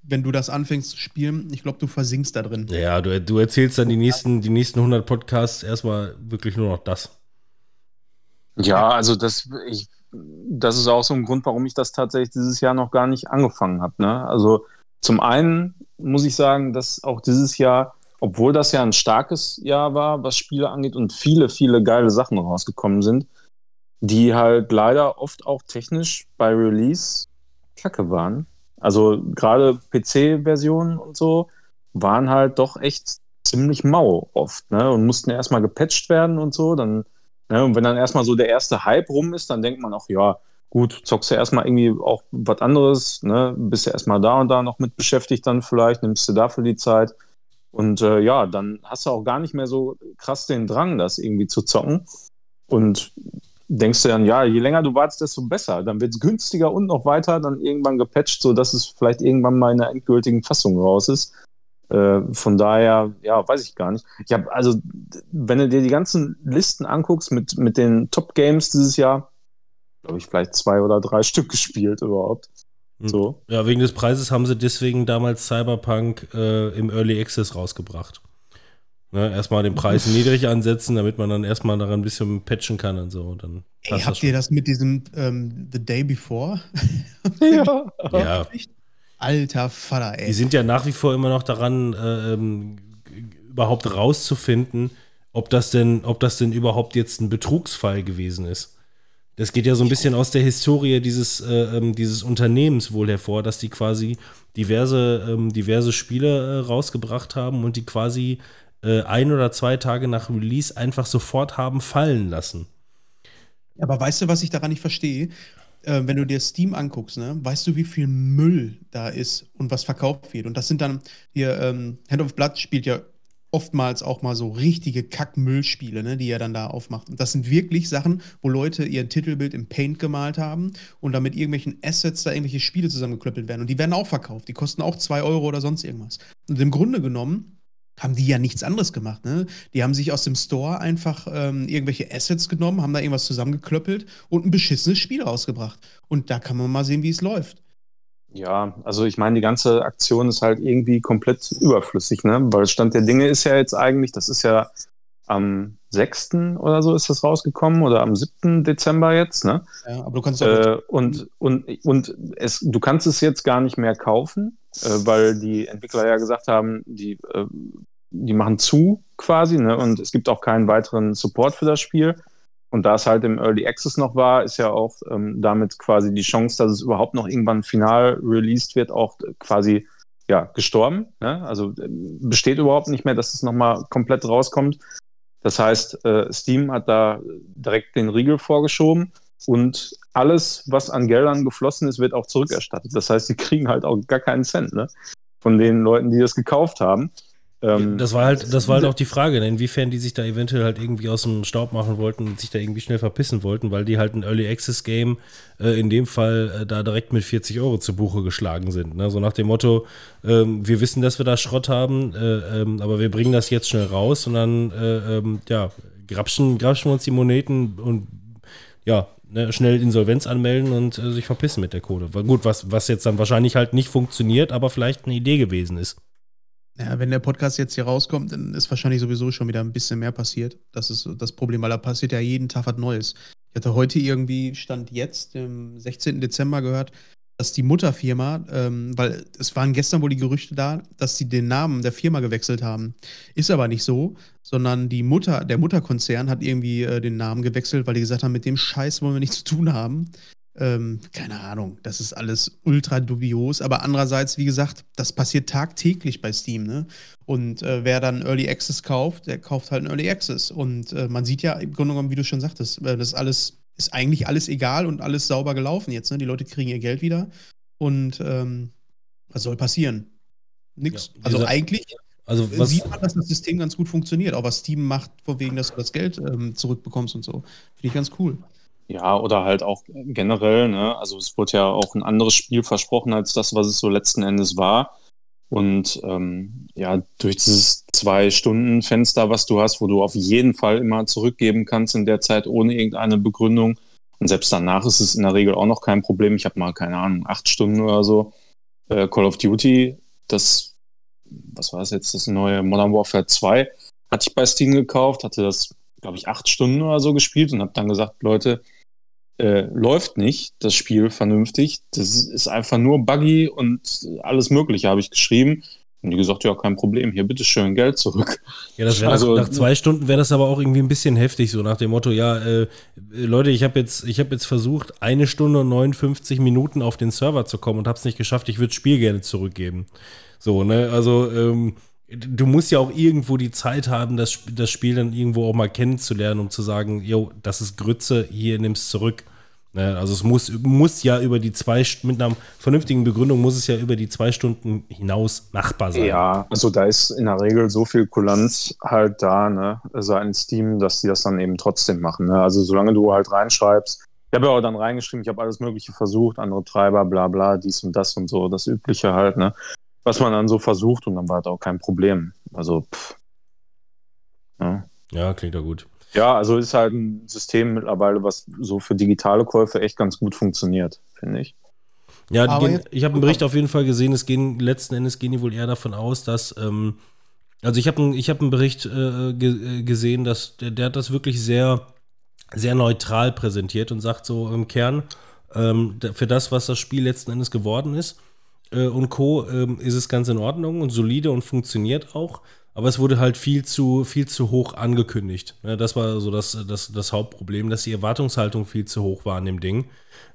wenn du das anfängst zu spielen, ich glaube, du versinkst da drin. Ja, du, du erzählst dann die nächsten, die nächsten 100 Podcasts erstmal wirklich nur noch das. ja, also das, ich, das ist auch so ein Grund, warum ich das tatsächlich dieses Jahr noch gar nicht angefangen habe. Ne? Also zum einen muss ich sagen, dass auch dieses Jahr, obwohl das ja ein starkes Jahr war, was Spiele angeht und viele, viele geile Sachen rausgekommen sind, die halt leider oft auch technisch bei Release kacke waren. Also gerade PC-Versionen und so waren halt doch echt ziemlich mau oft, ne? Und mussten erstmal gepatcht werden und so. Dann, ne? Und wenn dann erstmal so der erste Hype rum ist, dann denkt man auch, ja, gut, zockst du erstmal irgendwie auch was anderes, ne? Bist du erstmal da und da noch mit beschäftigt dann vielleicht, nimmst du dafür die Zeit. Und äh, ja, dann hast du auch gar nicht mehr so krass den Drang, das irgendwie zu zocken. Und denkst du dann, ja, je länger du wartest, desto besser. Dann wird es günstiger und noch weiter dann irgendwann gepatcht, sodass es vielleicht irgendwann mal in der endgültigen Fassung raus ist. Äh, von daher, ja, weiß ich gar nicht. Ich habe, also, wenn du dir die ganzen Listen anguckst mit, mit den Top-Games dieses Jahr, glaube ich, vielleicht zwei oder drei [laughs] Stück gespielt überhaupt. Hm. So. Ja, wegen des Preises haben sie deswegen damals Cyberpunk äh, im Early Access rausgebracht. Ne, erstmal den Preis niedrig ansetzen, damit man dann erstmal daran ein bisschen patchen kann und so. Und dann Ey, habt ihr das mit diesem ähm, The Day Before? [laughs] Ja. Ja, Alter Vater, die ey. sind ja nach wie vor immer noch daran, äh, ähm, überhaupt rauszufinden, ob das denn, ob das denn überhaupt jetzt ein Betrugsfall gewesen ist. Das geht ja so ein bisschen aus der Historie dieses, äh, ähm, dieses Unternehmens wohl hervor, dass die quasi diverse, ähm, diverse Spiele äh, rausgebracht haben und die quasi äh, ein oder zwei Tage nach Release einfach sofort haben fallen lassen. Aber weißt du, was ich daran nicht verstehe? Äh, wenn du dir Steam anguckst, ne, weißt du, wie viel Müll da ist und was verkauft wird? Und das sind dann hier, ähm, Hand of Blood spielt ja oftmals auch mal so richtige Kack-Müllspiele, ne, die er dann da aufmacht. Und das sind wirklich Sachen, wo Leute ihr Titelbild im Paint gemalt haben und dann mit irgendwelchen Assets da irgendwelche Spiele zusammengeklöppelt werden. Und die werden auch verkauft. Die kosten auch 2 Euro oder sonst irgendwas. Und im Grunde genommen haben die ja nichts anderes gemacht. Ne? Die haben sich aus dem Store einfach ähm, irgendwelche Assets genommen, haben da irgendwas zusammengeklöppelt und ein beschissenes Spiel rausgebracht. Und da kann man mal sehen, wie es läuft. Ja, also ich meine, die ganze Aktion ist halt irgendwie komplett überflüssig, ne? Weil Stand der Dinge ist ja jetzt eigentlich, das ist ja am 6. oder so ist das rausgekommen oder am 7. Dezember jetzt, ne? Ja, aber du kannst auch. Äh, und und, und es, du kannst es jetzt gar nicht mehr kaufen, äh, weil die Entwickler ja gesagt haben, die, äh, die machen zu quasi, ne? Und es gibt auch keinen weiteren Support für das Spiel. Und da es halt im Early Access noch war, ist ja auch ähm, damit quasi die Chance, dass es überhaupt noch irgendwann final released wird, auch quasi ja, gestorben. Ne? Also äh, besteht überhaupt nicht mehr, dass es nochmal komplett rauskommt. Das heißt, äh, Steam hat da direkt den Riegel vorgeschoben und alles, was an Geldern geflossen ist, wird auch zurückerstattet. Das heißt, sie kriegen halt auch gar keinen Cent ne? von den Leuten, die das gekauft haben. Ähm, das war halt, das war halt auch die Frage, ne, inwiefern die sich da eventuell halt irgendwie aus dem Staub machen wollten und sich da irgendwie schnell verpissen wollten, weil die halt ein Early Access Game äh, in dem Fall äh, da direkt mit 40 Euro zu Buche geschlagen sind. Ne? So nach dem Motto, ähm, wir wissen, dass wir da Schrott haben, äh, ähm, aber wir bringen das jetzt schnell raus und dann, äh, ähm, ja, grapschen, grapschen wir uns die Moneten und ja, ne, schnell Insolvenz anmelden und äh, sich verpissen mit der Kohle. Gut, was, was jetzt dann wahrscheinlich halt nicht funktioniert, aber vielleicht eine Idee gewesen ist. Ja, wenn der Podcast jetzt hier rauskommt, dann ist wahrscheinlich sowieso schon wieder ein bisschen mehr passiert. Das ist das Problem, weil da passiert ja jeden Tag was Neues. Ich hatte heute irgendwie, stand jetzt, im 16. Dezember gehört, dass die Mutterfirma, ähm, weil es waren gestern wohl die Gerüchte da, dass sie den Namen der Firma gewechselt haben. Ist aber nicht so, sondern die Mutter, der Mutterkonzern hat irgendwie äh, den Namen gewechselt, weil die gesagt haben, mit dem Scheiß wollen wir nichts zu tun haben. Ähm, keine Ahnung, das ist alles ultra dubios, aber andererseits, wie gesagt, das passiert tagtäglich bei Steam, ne? Und äh, wer dann Early Access kauft, der kauft halt einen Early Access. Und äh, man sieht ja im Grunde genommen, wie du schon sagtest, äh, das alles ist eigentlich alles egal und alles sauber gelaufen jetzt, ne? Die Leute kriegen ihr Geld wieder. Und ähm, was soll passieren? Nix. Ja, also eigentlich also was, sieht man, dass das System ganz gut funktioniert, auch was Steam macht, von wegen, dass du das Geld ähm, zurückbekommst und so. Finde ich ganz cool. Ja, oder halt auch generell, ne? Also es wurde ja auch ein anderes Spiel versprochen als das, was es so letzten Endes war. Und ähm, ja, durch dieses Zwei-Stunden-Fenster, was du hast, wo du auf jeden Fall immer zurückgeben kannst in der Zeit ohne irgendeine Begründung. Und selbst danach ist es in der Regel auch noch kein Problem. Ich habe mal, keine Ahnung, acht Stunden oder so äh, Call of Duty, das, was war es jetzt, das neue Modern Warfare 2, hatte ich bei Steam gekauft, hatte das, glaube ich, acht Stunden oder so gespielt und habe dann gesagt, Leute, äh, läuft nicht, das Spiel vernünftig. Das ist einfach nur buggy und alles Mögliche, habe ich geschrieben. Und die gesagt, ja, kein Problem, hier bitteschön Geld zurück. Ja, das wäre also, nach, nach, zwei Stunden wäre das aber auch irgendwie ein bisschen heftig, so nach dem Motto, ja, äh, Leute, ich habe jetzt, hab jetzt versucht, eine Stunde und 59 Minuten auf den Server zu kommen und habe es nicht geschafft, ich würde das Spiel gerne zurückgeben. So, ne, also, ähm, du musst ja auch irgendwo die Zeit haben, das, das Spiel dann irgendwo auch mal kennenzulernen, um zu sagen, jo, das ist Grütze, hier nimm's zurück. Ne, also es muss, muss ja über die zwei, mit einer vernünftigen Begründung muss es ja über die zwei Stunden hinaus machbar sein. Ja, also da ist in der Regel so viel Kulanz halt da, ne, ein Steam, dass die das dann eben trotzdem machen. Ne? Also solange du halt reinschreibst, ich habe ja auch dann reingeschrieben, ich habe alles Mögliche versucht, andere Treiber, bla bla, dies und das und so, das Übliche halt, ne? Was man dann so versucht und dann war das auch kein Problem. Also, pff. Ja, ja klingt ja gut. Ja, also ist halt ein System mittlerweile, was so für digitale Käufe echt ganz gut funktioniert, finde ich. Ja, gehen, ich habe einen Bericht auf jeden Fall gesehen, es gehen letzten Endes gehen die wohl eher davon aus, dass ähm, also ich habe einen hab Bericht äh, ge gesehen, dass der, der hat das wirklich sehr sehr neutral präsentiert und sagt so im Kern ähm, für das, was das Spiel letzten Endes geworden ist, äh, und Co. Ähm, ist es ganz in Ordnung und solide und funktioniert auch. Aber es wurde halt viel zu, viel zu hoch angekündigt. Ja, das war so das, das, das Hauptproblem, dass die Erwartungshaltung viel zu hoch war an dem Ding.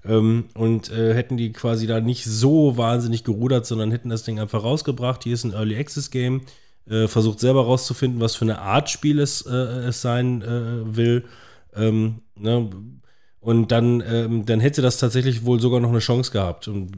Ähm, und äh, hätten die quasi da nicht so wahnsinnig gerudert, sondern hätten das Ding einfach rausgebracht. Hier ist ein Early Access Game. Äh, versucht selber rauszufinden, was für eine Art Spiel es, äh, es sein äh, will. Ähm, ne? Und dann, ähm, dann hätte das tatsächlich wohl sogar noch eine Chance gehabt. Und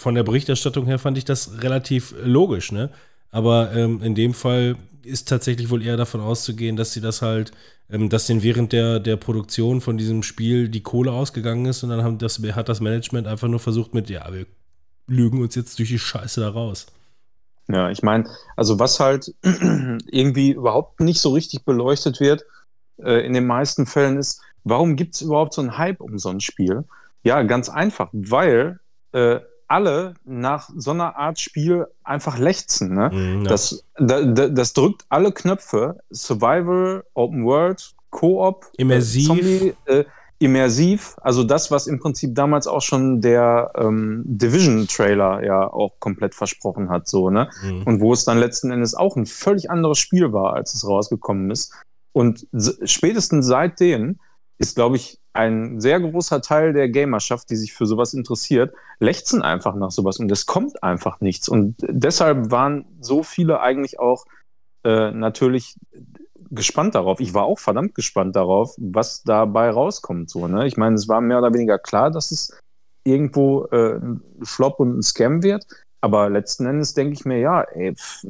von der Berichterstattung her fand ich das relativ logisch, ne? Aber ähm, in dem Fall ist tatsächlich wohl eher davon auszugehen, dass sie das halt, ähm, dass denen während der, der Produktion von diesem Spiel die Kohle ausgegangen ist und dann haben das, hat das Management einfach nur versucht mit, ja, wir lügen uns jetzt durch die Scheiße da raus. Ja, ich meine, also was halt [clears throat] irgendwie überhaupt nicht so richtig beleuchtet wird äh, in den meisten Fällen ist, warum gibt es überhaupt so einen Hype um so ein Spiel? Ja, ganz einfach, weil äh, alle nach so einer Art Spiel einfach lechzen. Ne? Mhm, das, da, da, das drückt alle Knöpfe. Survival, Open World, Koop, äh, immersiv. Zombie, äh, immersiv. Also das, was im Prinzip damals auch schon der ähm, Division-Trailer ja auch komplett versprochen hat. So, ne? Mhm. Und wo es dann letzten Endes auch ein völlig anderes Spiel war, als es rausgekommen ist. Und spätestens seitdem ist, glaube ich, ein sehr großer Teil der Gamerschaft, die sich für sowas interessiert, lechzen einfach nach sowas und es kommt einfach nichts. Und deshalb waren so viele eigentlich auch äh, natürlich gespannt darauf. Ich war auch verdammt gespannt darauf, was dabei rauskommt. So, ne? Ich meine, es war mehr oder weniger klar, dass es irgendwo äh, ein Flop und ein Scam wird. Aber letzten Endes denke ich mir, ja, ey, pff,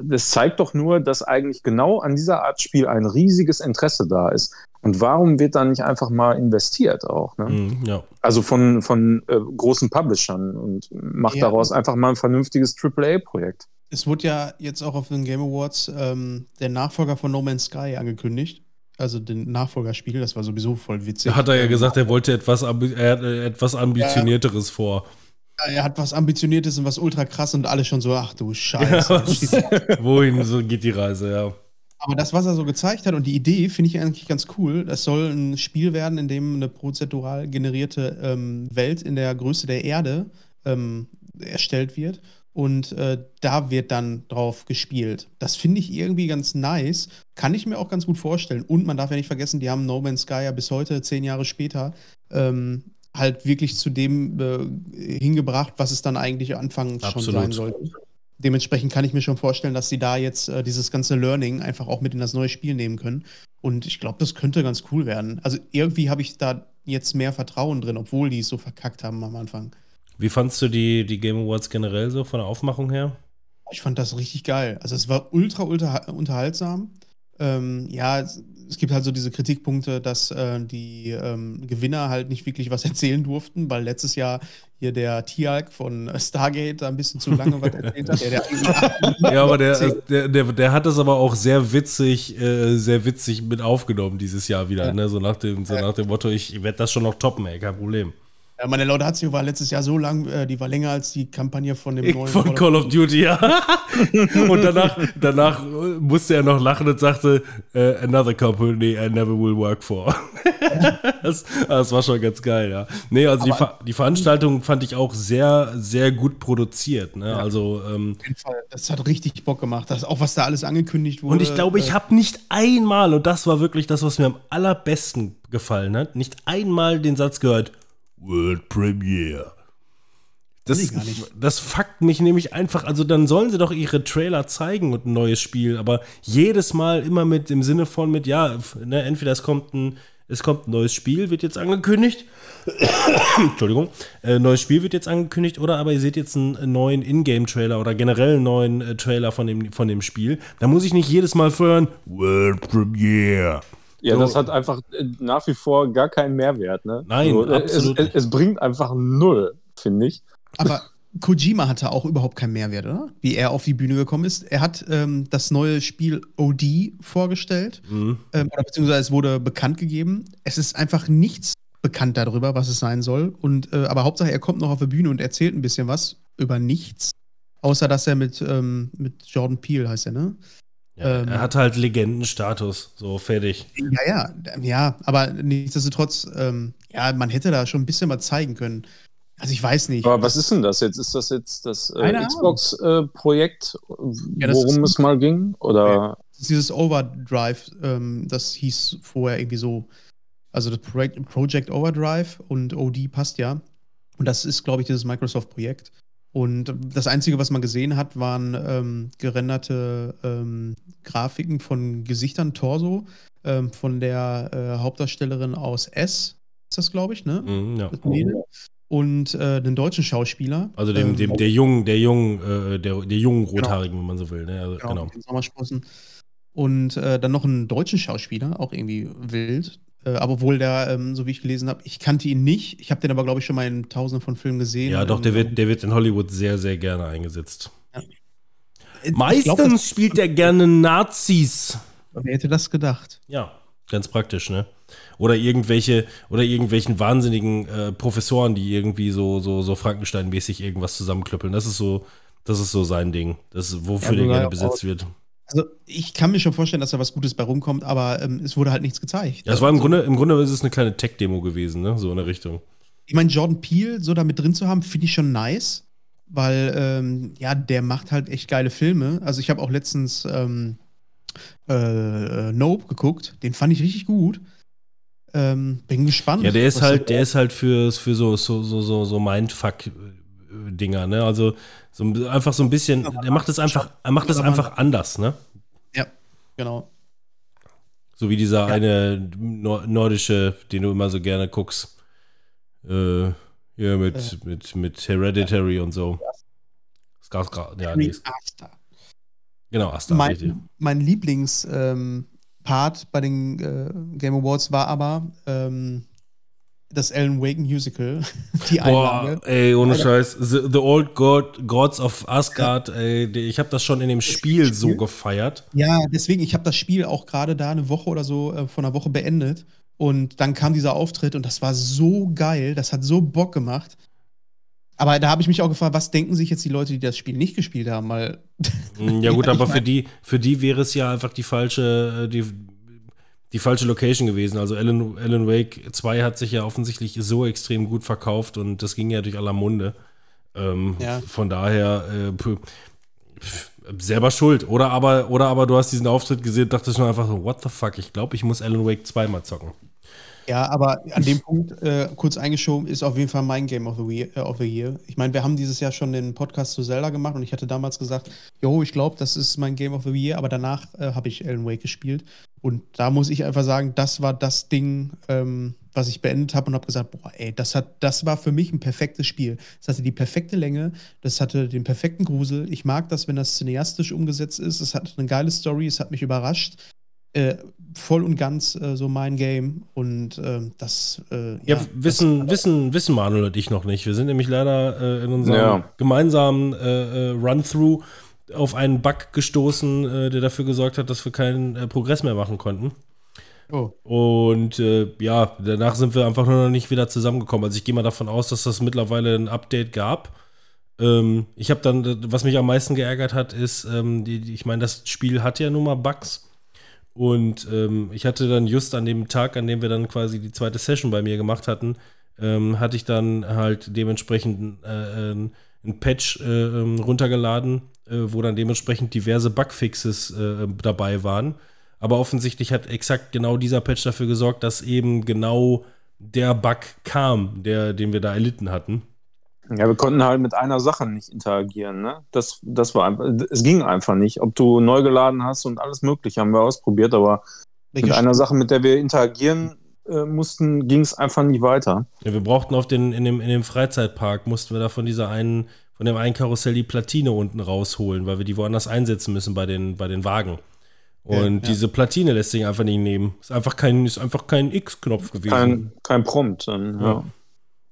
das zeigt doch nur, dass eigentlich genau an dieser Art Spiel ein riesiges Interesse da ist. Und warum wird da nicht einfach mal investiert auch? Ne? Mhm, ja. Also von, von äh, großen Publishern und macht Ja. daraus einfach mal ein vernünftiges AAA-Projekt. Es wurde ja jetzt auch auf den Game Awards ähm, der Nachfolger von No Man's Sky angekündigt. Also den Nachfolgerspiel, das war sowieso voll witzig. Da hat er ja gesagt, er wollte etwas, ambi er hat, äh, etwas ambitionierteres vor. Er hat was Ambitioniertes und was ultra krass und alle schon so, ach du Scheiße. Ja, [laughs] Wohin so geht die Reise, ja. Aber das, was er so gezeigt hat und die Idee, finde ich eigentlich ganz cool. Das soll ein Spiel werden, in dem eine prozedural generierte ähm, Welt in der Größe der Erde ähm, erstellt wird. Und äh, da wird dann drauf gespielt. Das finde ich irgendwie ganz nice. Kann ich mir auch ganz gut vorstellen. Und man darf ja nicht vergessen, die haben No Man's Sky ja bis heute, zehn Jahre später, ähm, halt wirklich zu dem äh, hingebracht, was es dann eigentlich anfangs schon Absolut. sein sollte. Dementsprechend kann ich mir schon vorstellen, dass sie da jetzt äh, dieses ganze Learning einfach auch mit in das neue Spiel nehmen können. Und ich glaube, das könnte ganz cool werden. Also irgendwie habe ich da jetzt mehr Vertrauen drin, obwohl die es so verkackt haben am Anfang. Wie fandst du die, die Game Awards generell so von der Aufmachung her? Ich fand das richtig geil. Also es war ultra, ultra unterhaltsam. Ähm, ja, es, gibt halt so diese Kritikpunkte, dass äh, die ähm, Gewinner halt nicht wirklich was [laughs] erzählen durften, weil letztes Jahr hier der Tialk von äh, Stargate da ein bisschen zu lange was erzählt hat. [laughs] Der, der Ja, aber der, erzählt. der, der, der hat es aber auch sehr witzig, äh, sehr witzig mit aufgenommen dieses Jahr wieder, Ja. ne? So nach dem, so nach dem Motto, ich werde das schon noch toppen, ey, kein Problem. Ja, meine Laudatio war letztes Jahr so lang, äh, die war länger als die Kampagne von dem Ich, neuen von Call of Duty, ja. [laughs] und danach, danach musste er noch lachen und sagte, äh, another company I never will work for. [laughs] das, das war schon ganz geil, ja. Nee, also die, Ver die Veranstaltung fand ich auch sehr, sehr gut produziert. Ne? Ja. Also, ähm, Auf jeden Fall. Das hat richtig Bock gemacht. Das, auch was da alles angekündigt wurde. und ich glaube, ich äh, habe nicht einmal, und das war wirklich das, was mir am allerbesten gefallen hat, nicht einmal den Satz gehört, World Premiere. Das, das fuckt mich nämlich einfach. Also, dann sollen sie doch ihre Trailer zeigen und ein neues Spiel, aber jedes Mal immer mit im Sinne von mit, ja, ne, entweder es kommt ein, es kommt ein neues Spiel, wird jetzt angekündigt. [coughs] Entschuldigung, äh, neues Spiel wird jetzt angekündigt, oder aber ihr seht jetzt einen neuen Ingame-Trailer oder generell einen neuen äh, Trailer von dem, von dem Spiel. Da muss ich nicht jedes Mal hören, World Premiere. Ja, So. das hat einfach äh, nach wie vor gar keinen Mehrwert. Ne? Nein, äh, absolut Es, nicht. es, es bringt einfach null, finde ich. Aber Kojima hatte auch überhaupt keinen Mehrwert, oder? Wie er auf die Bühne gekommen ist. Er hat ähm, das neue Spiel OD vorgestellt, Mhm. ähm, oder beziehungsweise es wurde bekannt gegeben. Es ist einfach nichts bekannt darüber, was es sein soll. Und, äh, aber Hauptsache, er kommt noch auf die Bühne und erzählt ein bisschen was über nichts. Außer dass er mit, ähm, mit Jordan Peele heißt er, ne? Ja, Ähm. er hat halt Legendenstatus, so fertig. Ja, ja, ja, aber nichtsdestotrotz, ähm, ja, man hätte da schon ein bisschen was zeigen können. Also ich weiß nicht. Aber was ist denn das jetzt? Ist das jetzt das äh. Xbox-Projekt, Ja, das worum ist- es mal ging? Oder dieses Overdrive, ähm, das hieß vorher irgendwie so, also das Projekt, Project Overdrive und OD passt ja. Und das ist, glaube ich, dieses Microsoft-Projekt. Und das Einzige, was man gesehen hat, waren ähm, gerenderte ähm, Grafiken von Gesichtern, Torso, ähm, von der äh, Hauptdarstellerin aus S, ist das, glaube ich, ne? Mhm, ja. Und äh, den deutschen Schauspieler. Also dem, ähm, dem, der jungen, der jungen, äh, der, der jungen Rothaarigen, wenn man so will. Ne? Also, Genau, genau. Und äh, dann noch einen deutschen Schauspieler, auch irgendwie wild. Äh, aber obwohl der, ähm, so wie ich gelesen habe, ich kannte ihn nicht. Ich habe den aber, glaube ich, schon mal in tausenden von Filmen gesehen. Ja, doch, der wird, der wird in Hollywood sehr, sehr gerne eingesetzt. äh, ich Meistens glaub, spielt er gerne Nazis. Wer hätte das gedacht? Ja, ganz praktisch, ne? Oder irgendwelche, oder irgendwelchen wahnsinnigen äh, Professoren, die irgendwie so, so, so Frankenstein-mäßig irgendwas zusammenklöppeln. Das ist so, das ist so sein Ding. Das ist, wofür Ja, der gerne besetzt wird. Also, ich kann mir schon vorstellen, dass da was Gutes bei rumkommt, aber ähm, es wurde halt nichts gezeigt. Ja, es war im Also, Grunde, im Grunde ist es eine kleine Tech-Demo gewesen, ne? So in der Richtung. Ich meine, Jordan Peele so da mit drin zu haben, finde ich schon nice, weil, ähm, ja, der macht halt echt geile Filme. Also, ich habe auch letztens ähm, äh, äh, Nope geguckt, den fand ich richtig gut. Ähm, bin gespannt. Ja, der ist halt, der ist halt für, für so, so, so, so, so Mindfuck-Dinger, ne? Also so, ein- einfach so ein bisschen, der macht es einfach, er macht es einfach anders, ne? Genau. So wie dieser Ja. eine nor nordische, den du immer so gerne guckst. Äh, hier mit, Äh. mit, mit Hereditary und so. Skarsgård, ja, nee. Asta. Genau, Asta. Mein, mein Lieblingspart ähm, bei den äh, Game Awards war aber ähm, das Alan Wake Musical, [laughs] die Einlage. Boah, ey, ohne Scheiß. The, the Old God, Gods of Asgard, ja. ey, ich habe das schon in dem Spiel, Spiel, so gefeiert. Ja, deswegen, ich habe das Spiel auch gerade da eine Woche oder so äh, von einer Woche beendet. Und dann kam dieser Auftritt und das war so geil, das hat so Bock gemacht. Aber da habe ich mich auch gefragt, was denken sich jetzt die Leute, die das Spiel nicht gespielt haben? Weil, [laughs] ja, gut, aber für die, für die wäre es ja einfach die falsche, äh, die, die falsche Location gewesen. Also Alan, Alan Wake 2 hat sich ja offensichtlich so extrem gut verkauft und das ging ja durch aller Munde. Ähm, ja. Von daher äh, selber schuld. Oder aber, oder aber du hast diesen Auftritt gesehen dachtest schon einfach so, what the fuck, ich glaube, ich muss Alan Wake 2 mal zocken. Ja, aber an dem Punkt, äh, kurz eingeschoben, ist auf jeden Fall mein Game of the, Year. Äh, of the Year. Ich meine, wir haben dieses Jahr schon den Podcast zu Zelda gemacht und ich hatte damals gesagt, jo, ich glaube, das ist mein Game of the Year, aber danach äh, habe ich Alan Wake gespielt. Und da muss ich einfach sagen, das war das Ding, ähm, was ich beendet habe und habe gesagt, boah, ey, das hat, das war für mich ein perfektes Spiel. Es hatte die perfekte Länge, das hatte den perfekten Grusel. Ich mag das, wenn das cineastisch umgesetzt ist. Es hat eine geile Story, es hat mich überrascht. Äh, voll und ganz äh, so mein Game und äh, das äh, ja, ja, wissen das, wissen wissen Manuel und ich noch nicht. Wir sind nämlich leider äh, in unserem ja. gemeinsamen äh, Run-Through auf einen Bug gestoßen, der dafür gesorgt hat, dass wir keinen Progress mehr machen konnten. Oh. Und ja, danach sind wir einfach nur noch nicht wieder zusammengekommen. Also ich gehe mal davon aus, dass das mittlerweile ein Update gab. Ähm, ich habe dann, was mich am meisten geärgert hat, ist, ähm, die, die, ich meine, das Spiel hat ja nun mal Bugs. Und ähm, ich hatte dann just an dem Tag, an dem wir dann quasi die zweite Session bei mir gemacht hatten, ähm, hatte ich dann halt dementsprechend äh, äh, ein Patch äh, ähm, runtergeladen, äh, wo dann dementsprechend diverse Bugfixes äh, dabei waren. Aber offensichtlich hat exakt genau dieser Patch dafür gesorgt, dass eben genau der Bug kam, der, den wir da erlitten hatten. Ja, wir konnten halt mit einer Sache nicht interagieren. Ne? Das, das war einfach, es ging einfach nicht. Ob du neu geladen hast und alles Mögliche haben wir ausprobiert, aber Welche mit einer Sache, mit der wir interagieren äh, mussten, ging es einfach nicht weiter. Ja, wir brauchten auf den, in dem, in dem Freizeitpark, mussten wir da von dieser einen, von dem einen Karussell die Platine unten rausholen, weil wir die woanders einsetzen müssen bei den, bei den Wagen. Und ja, ja. diese Platine lässt sich einfach nicht nehmen. Ist einfach kein, ist einfach kein X-Knopf gewesen. Kein, kein Prompt, dann, ja.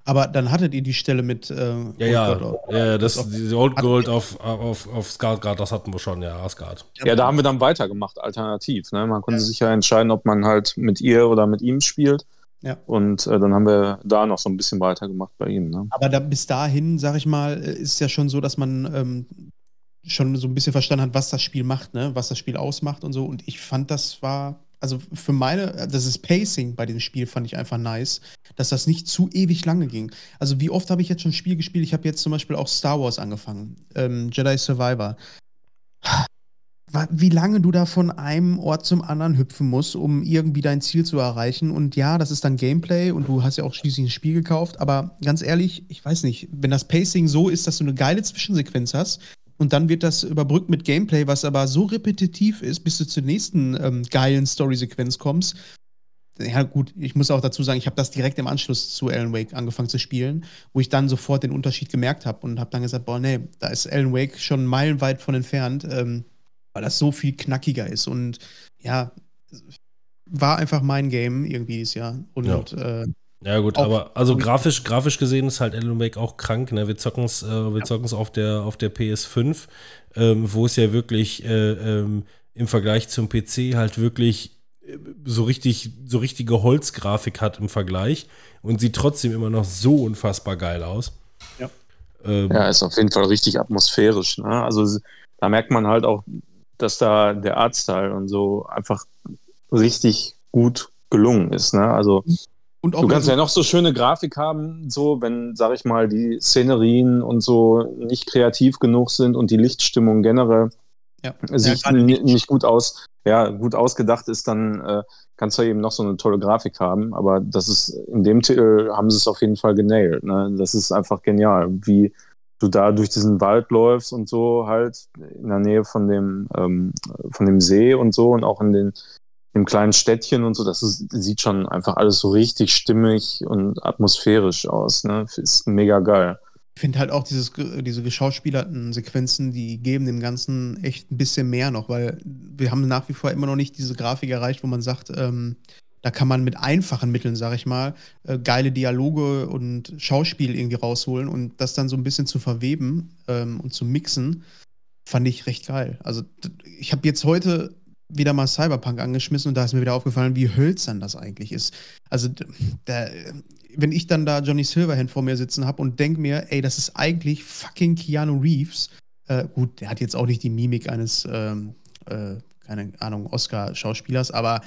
Aber dann hattet ihr die Stelle mit. Äh, ja, ja, ja, das, diese Old Gold auf, auf, auf Skarsgård, das hatten wir schon, ja, Asgard. Ja, da haben wir dann weitergemacht, alternativ. Ne? Man konnte ja. sich ja entscheiden, ob man halt mit ihr oder mit ihm spielt. Ja. Und äh, dann haben wir da noch so ein bisschen weitergemacht bei ihm. Ne? Aber da, bis dahin, sag ich mal, äh, ist es ja schon so, dass man ähm, schon so ein bisschen verstanden hat, was das Spiel macht, ne? was das Spiel ausmacht und so. Und ich fand, das war also für meine, das ist Pacing bei diesem Spiel fand ich einfach nice, dass das nicht zu ewig lange ging. Also wie oft habe ich jetzt schon ein Spiel gespielt? Ich habe jetzt zum Beispiel auch Star Wars angefangen, ähm, Jedi Survivor. Wie lange du da von einem Ort zum anderen hüpfen musst, um irgendwie dein Ziel zu erreichen. Und ja, das ist dann Gameplay und du hast ja auch schließlich ein Spiel gekauft. Aber ganz ehrlich, ich weiß nicht, wenn das Pacing so ist, dass du eine geile Zwischensequenz hast, und dann wird das überbrückt mit Gameplay, was aber so repetitiv ist, bis du zur nächsten ähm, geilen Story-Sequenz kommst. Ja, gut, ich muss auch dazu sagen, ich habe das direkt im Anschluss zu Alan Wake angefangen zu spielen, wo ich dann sofort den Unterschied gemerkt habe und habe dann gesagt: Boah, nee, da ist Alan Wake schon meilenweit von entfernt, ähm, weil das so viel knackiger ist. Und ja, war einfach mein Game irgendwie dieses Jahr. Und ja. äh, ja, gut, auch, aber also grafisch, grafisch gesehen ist halt Alan Wake auch krank. Ne? Wir zocken es äh, wir ja. auf, der, auf der PS5, ähm, wo es ja wirklich äh, ähm, im Vergleich zum PC halt wirklich äh, so richtig, so richtige Holzgrafik hat im Vergleich und sieht trotzdem immer noch so unfassbar geil aus. Ja, ähm, ja ist auf jeden Fall richtig atmosphärisch. Ne? Also da merkt man halt auch, dass da der Artstyle und so einfach richtig gut gelungen ist. Ne? Also mhm du kannst ja noch so schöne Grafik haben, so wenn, sag ich mal, die Szenerien und so nicht kreativ genug sind und die Lichtstimmung generell ja. sieht ja, nicht, nicht gut aus, ja, gut ausgedacht ist, dann äh, kannst du eben noch so eine tolle Grafik haben. Aber das ist, in dem Titel haben sie es auf jeden Fall genailt. Ne? Das ist einfach genial, wie du da durch diesen Wald läufst und so halt in der Nähe von dem, ähm, von dem See und so und auch in den im kleinen Städtchen und so, das ist, sieht schon einfach alles so richtig stimmig und atmosphärisch aus. Ne? Ist mega geil. finde halt auch dieses, diese geschauspielerten Sequenzen, die geben dem Ganzen echt ein bisschen mehr noch, weil wir haben nach wie vor immer noch nicht diese Grafik erreicht, wo man sagt, ähm, da kann man mit einfachen Mitteln, sag ich mal, äh, geile Dialoge und Schauspiel irgendwie rausholen und das dann so ein bisschen zu verweben ähm, und zu mixen, fand ich recht geil. Also ich habe jetzt heute wieder mal Cyberpunk angeschmissen und da ist mir wieder aufgefallen, wie hölzern das eigentlich ist. Also da, wenn ich dann da Johnny Silverhand vor mir sitzen habe und denke mir, ey, das ist eigentlich fucking Keanu Reeves. Äh, gut, der hat jetzt auch nicht die Mimik eines, ähm, äh, keine Ahnung, Oscar-Schauspielers, aber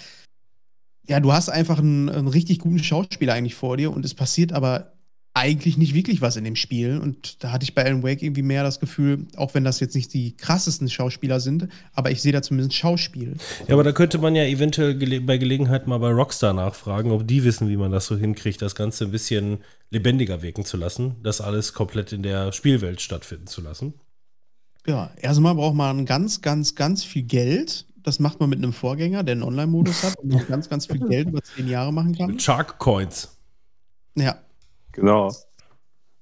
ja, du hast einfach einen, einen, richtig guten Schauspieler eigentlich vor dir und es passiert aber eigentlich nicht wirklich was in dem Spiel. Und da hatte ich bei Alan Wake irgendwie mehr das Gefühl, auch wenn das jetzt nicht die krassesten Schauspieler sind, aber ich sehe da zumindest Schauspiel. Ja, aber da könnte man ja eventuell gele bei Gelegenheit mal bei Rockstar nachfragen, ob die wissen, wie man das so hinkriegt, das Ganze ein bisschen lebendiger wirken zu lassen, das alles komplett in der Spielwelt stattfinden zu lassen. Ja, erstmal braucht man ganz, ganz, ganz viel Geld das macht man mit einem Vorgänger, der einen Online-Modus hat und ganz, ganz viel [laughs] Geld über zehn Jahre machen kann. Mit Shark Coins. Ja. Genau.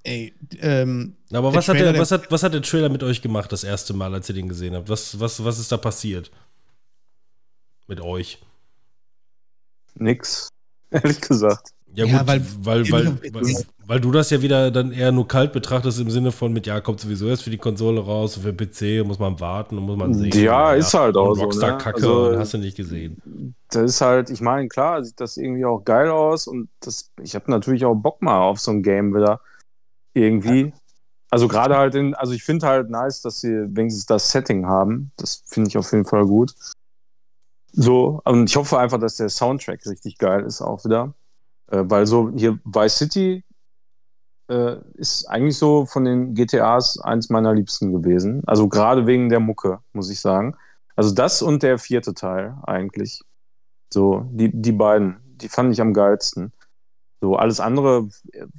Ey, ähm, Aber was, Trailer, hat der, was, hat, was hat der Trailer mit euch gemacht, das erste Mal, als ihr den gesehen habt? Was, was, was ist da passiert? Mit euch? Nix, [laughs] ehrlich gesagt. Ja, ja gut, weil, weil, weil, weil, weil, du das ja wieder dann eher nur kalt betrachtest im Sinne von mit, ja, kommt sowieso erst für die Konsole raus, für PC, muss man warten und muss man sehen. Ja, ist halt auch so. Rockstar ne? Kacke, also, hast du nicht gesehen. Das ist halt, ich meine, klar, sieht das irgendwie auch geil aus und das, ich habe natürlich auch Bock mal auf so ein Game wieder. Irgendwie. Also gerade halt in, also ich finde halt nice, dass sie wenigstens das Setting haben. Das finde ich auf jeden Fall gut. So, und ich hoffe einfach, dass der Soundtrack richtig geil ist auch wieder. Äh, weil so hier Vice City äh, ist eigentlich so von den GTAs eins meiner Liebsten gewesen. Also gerade wegen der Mucke, muss ich sagen. Also das und der vierte Teil eigentlich. So, die, die beiden, die fand ich am geilsten. So, alles andere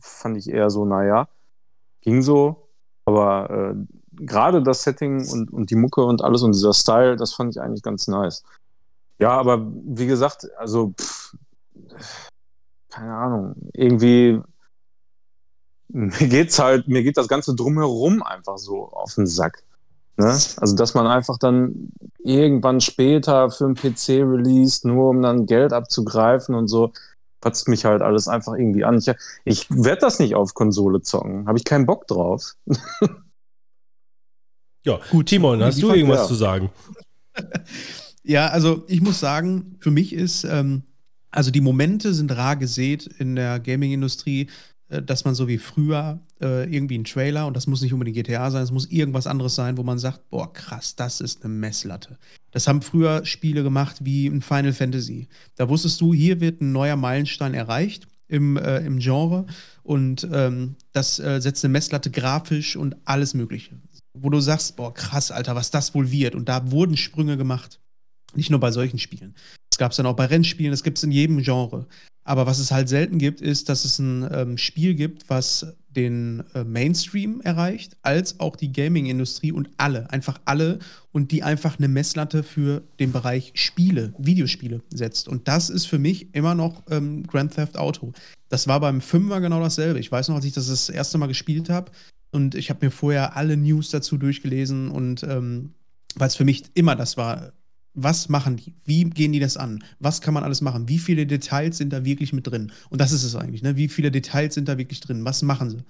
fand ich eher so, naja, ging so. Aber äh, gerade das Setting und, und die Mucke und alles und dieser Style, das fand ich eigentlich ganz nice. Ja, aber wie gesagt, also pff, keine Ahnung, irgendwie mir geht's halt, mir geht das Ganze drumherum einfach so auf den Sack. Ne? Also, dass man einfach dann irgendwann später für einen PC released, nur um dann Geld abzugreifen und so, patzt mich halt alles einfach irgendwie an. Ich, ich werde das nicht auf Konsole zocken. Habe ich keinen Bock drauf. [laughs] ja, gut, Timon, hast du irgendwas ja. zu sagen? [laughs] Ja, also ich muss sagen, für mich ist ähm, also die Momente sind rar gesät in der Gaming-Industrie, äh, dass man so wie früher äh, irgendwie einen Trailer, und das muss nicht unbedingt GTA sein, es muss irgendwas anderes sein, wo man sagt, boah, krass, das ist eine Messlatte. Das haben früher Spiele gemacht wie ein Final Fantasy. Da wusstest du, hier wird ein neuer Meilenstein erreicht im, äh, im Genre und ähm, das äh, setzt eine Messlatte grafisch und alles Mögliche. Wo du sagst, boah, krass, Alter, was das wohl wird. Und da wurden Sprünge gemacht. Nicht nur bei solchen Spielen. Das gab es dann auch bei Rennspielen, das gibt es in jedem Genre. Aber was es halt selten gibt, ist, dass es ein ähm, Spiel gibt, was den äh, Mainstream erreicht, als auch die Gaming-Industrie und alle, einfach alle und die einfach eine Messlatte für den Bereich Spiele, Videospiele setzt. Und das ist für mich immer noch ähm, Grand Theft Auto. Das war beim Fünfer genau dasselbe. Ich weiß noch, als ich das das erste Mal gespielt habe und ich habe mir vorher alle News dazu durchgelesen und ähm, weil es für mich immer das war, was machen die? Wie gehen die das an? Was kann man alles machen? Wie viele Details sind da wirklich mit drin? Und das ist es eigentlich, ne? Wie viele Details sind da wirklich drin? Was machen sie?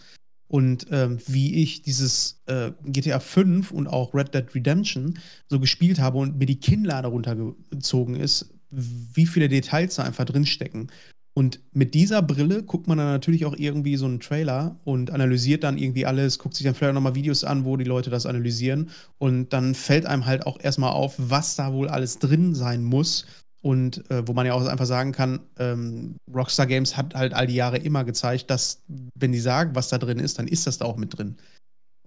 Und ähm, wie ich dieses äh, GTA 5 und auch Red Dead Redemption so gespielt habe und mir die Kinnlade runtergezogen ist, wie viele Details da einfach drinstecken. Und mit dieser Brille guckt man dann natürlich auch irgendwie so einen Trailer und analysiert dann irgendwie alles, guckt sich dann vielleicht nochmal Videos an, wo die Leute das analysieren. Und dann fällt einem halt auch erstmal auf, was da wohl alles drin sein muss. Und äh, wo man ja auch einfach sagen kann, ähm, Rockstar Games hat halt all die Jahre immer gezeigt, dass, wenn die sagen, was da drin ist, dann ist das da auch mit drin.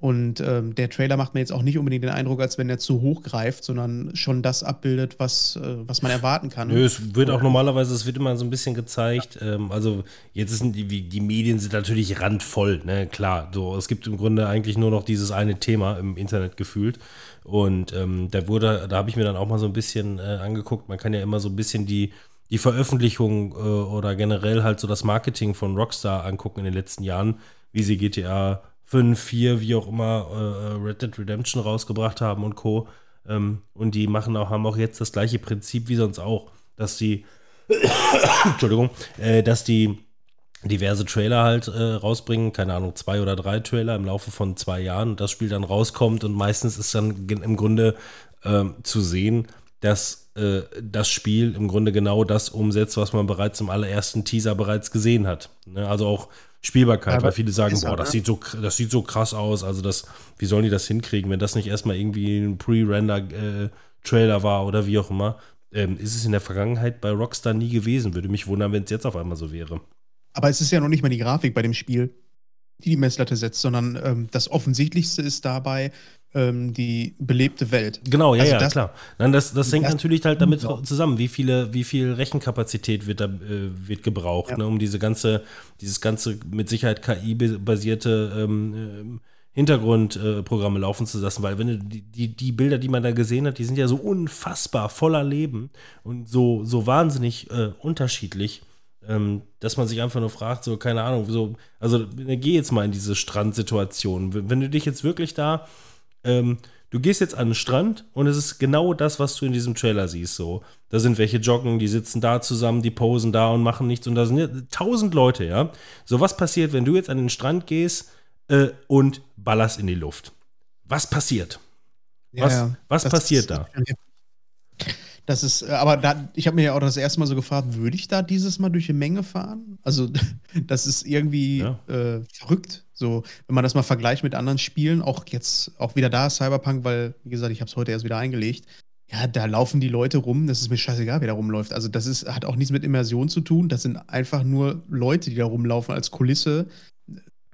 Und ähm, der Trailer macht mir jetzt auch nicht unbedingt den Eindruck, als wenn er zu hoch greift, sondern schon das abbildet, was, äh, was man erwarten kann. Nö, es wird auch normalerweise, es wird immer so ein bisschen gezeigt. Ähm, also jetzt sind die, die Medien sind natürlich randvoll, ne? Klar. So, es gibt im Grunde eigentlich nur noch dieses eine Thema im Internet gefühlt. Und ähm, da wurde, da habe ich mir dann auch mal so ein bisschen äh, angeguckt. Man kann ja immer so ein bisschen die, die Veröffentlichung äh, oder generell halt so das Marketing von Rockstar angucken in den letzten Jahren, wie sie GTA 5, 4, wie auch immer, äh, Red Dead Redemption rausgebracht haben und Co. Ähm, und die machen auch, haben auch jetzt das gleiche Prinzip wie sonst auch, dass die, [coughs] Entschuldigung, äh, dass die diverse Trailer halt äh, rausbringen, keine Ahnung, zwei oder drei Trailer im Laufe von zwei Jahren und das Spiel dann rauskommt und meistens ist dann im Grunde ähm, zu sehen, dass äh, das Spiel im Grunde genau das umsetzt, was man bereits im allerersten Teaser bereits gesehen hat. Ne? Also auch Spielbarkeit, ja, weil viele sagen, boah, das ne? sieht, so, das sieht so krass aus, also das, wie sollen die das hinkriegen, wenn das nicht erstmal irgendwie ein Pre-Render-Trailer äh, war oder wie auch immer. Ähm, ist es in der Vergangenheit bei Rockstar nie gewesen. Würde mich wundern, wenn es jetzt auf einmal so wäre. Aber es ist ja noch nicht mal die Grafik bei dem Spiel, die die Messlatte setzt, sondern ähm, das Offensichtlichste ist dabei ähm, die belebte Welt. Genau, ja, also ja, das, klar. Nein, das, das hängt das natürlich halt damit genau. zusammen, wie viele, wie viel Rechenkapazität wird da äh, wird gebraucht, ja. ne, um diese ganze, dieses ganze mit Sicherheit KI-basierte ähm, ähm, Hintergrundprogramme äh, laufen zu lassen, weil wenn du die, die, die Bilder, die man da gesehen hat, die sind ja so unfassbar voller Leben und so, so wahnsinnig äh, unterschiedlich ähm, dass man sich einfach nur fragt, so, keine Ahnung, so, also geh jetzt mal in diese Strandsituation. Wenn du dich jetzt wirklich da, ähm, du gehst jetzt an den Strand und es ist genau das, was du in diesem Trailer siehst, so. Da sind welche joggen, die sitzen da zusammen, die posen da und machen nichts und da sind tausend Leute, ja. So, was passiert, wenn du jetzt an den Strand gehst äh, und ballerst in die Luft? Was passiert? Was, ja, was passiert ist, da? Das ist, äh, aber da, ich habe mir ja auch das erste Mal so gefragt, würde ich da dieses Mal durch die Menge fahren? Also, [laughs] das ist irgendwie ja. äh, verrückt. So, wenn man das mal vergleicht mit anderen Spielen, auch jetzt, auch wieder da Cyberpunk, weil, wie gesagt, ich habe es heute erst wieder eingelegt. Ja, da laufen die Leute rum, das ist mir scheißegal, wer da rumläuft. Also, das ist, hat auch nichts mit Immersion zu tun. Das sind einfach nur Leute, die da rumlaufen als Kulisse.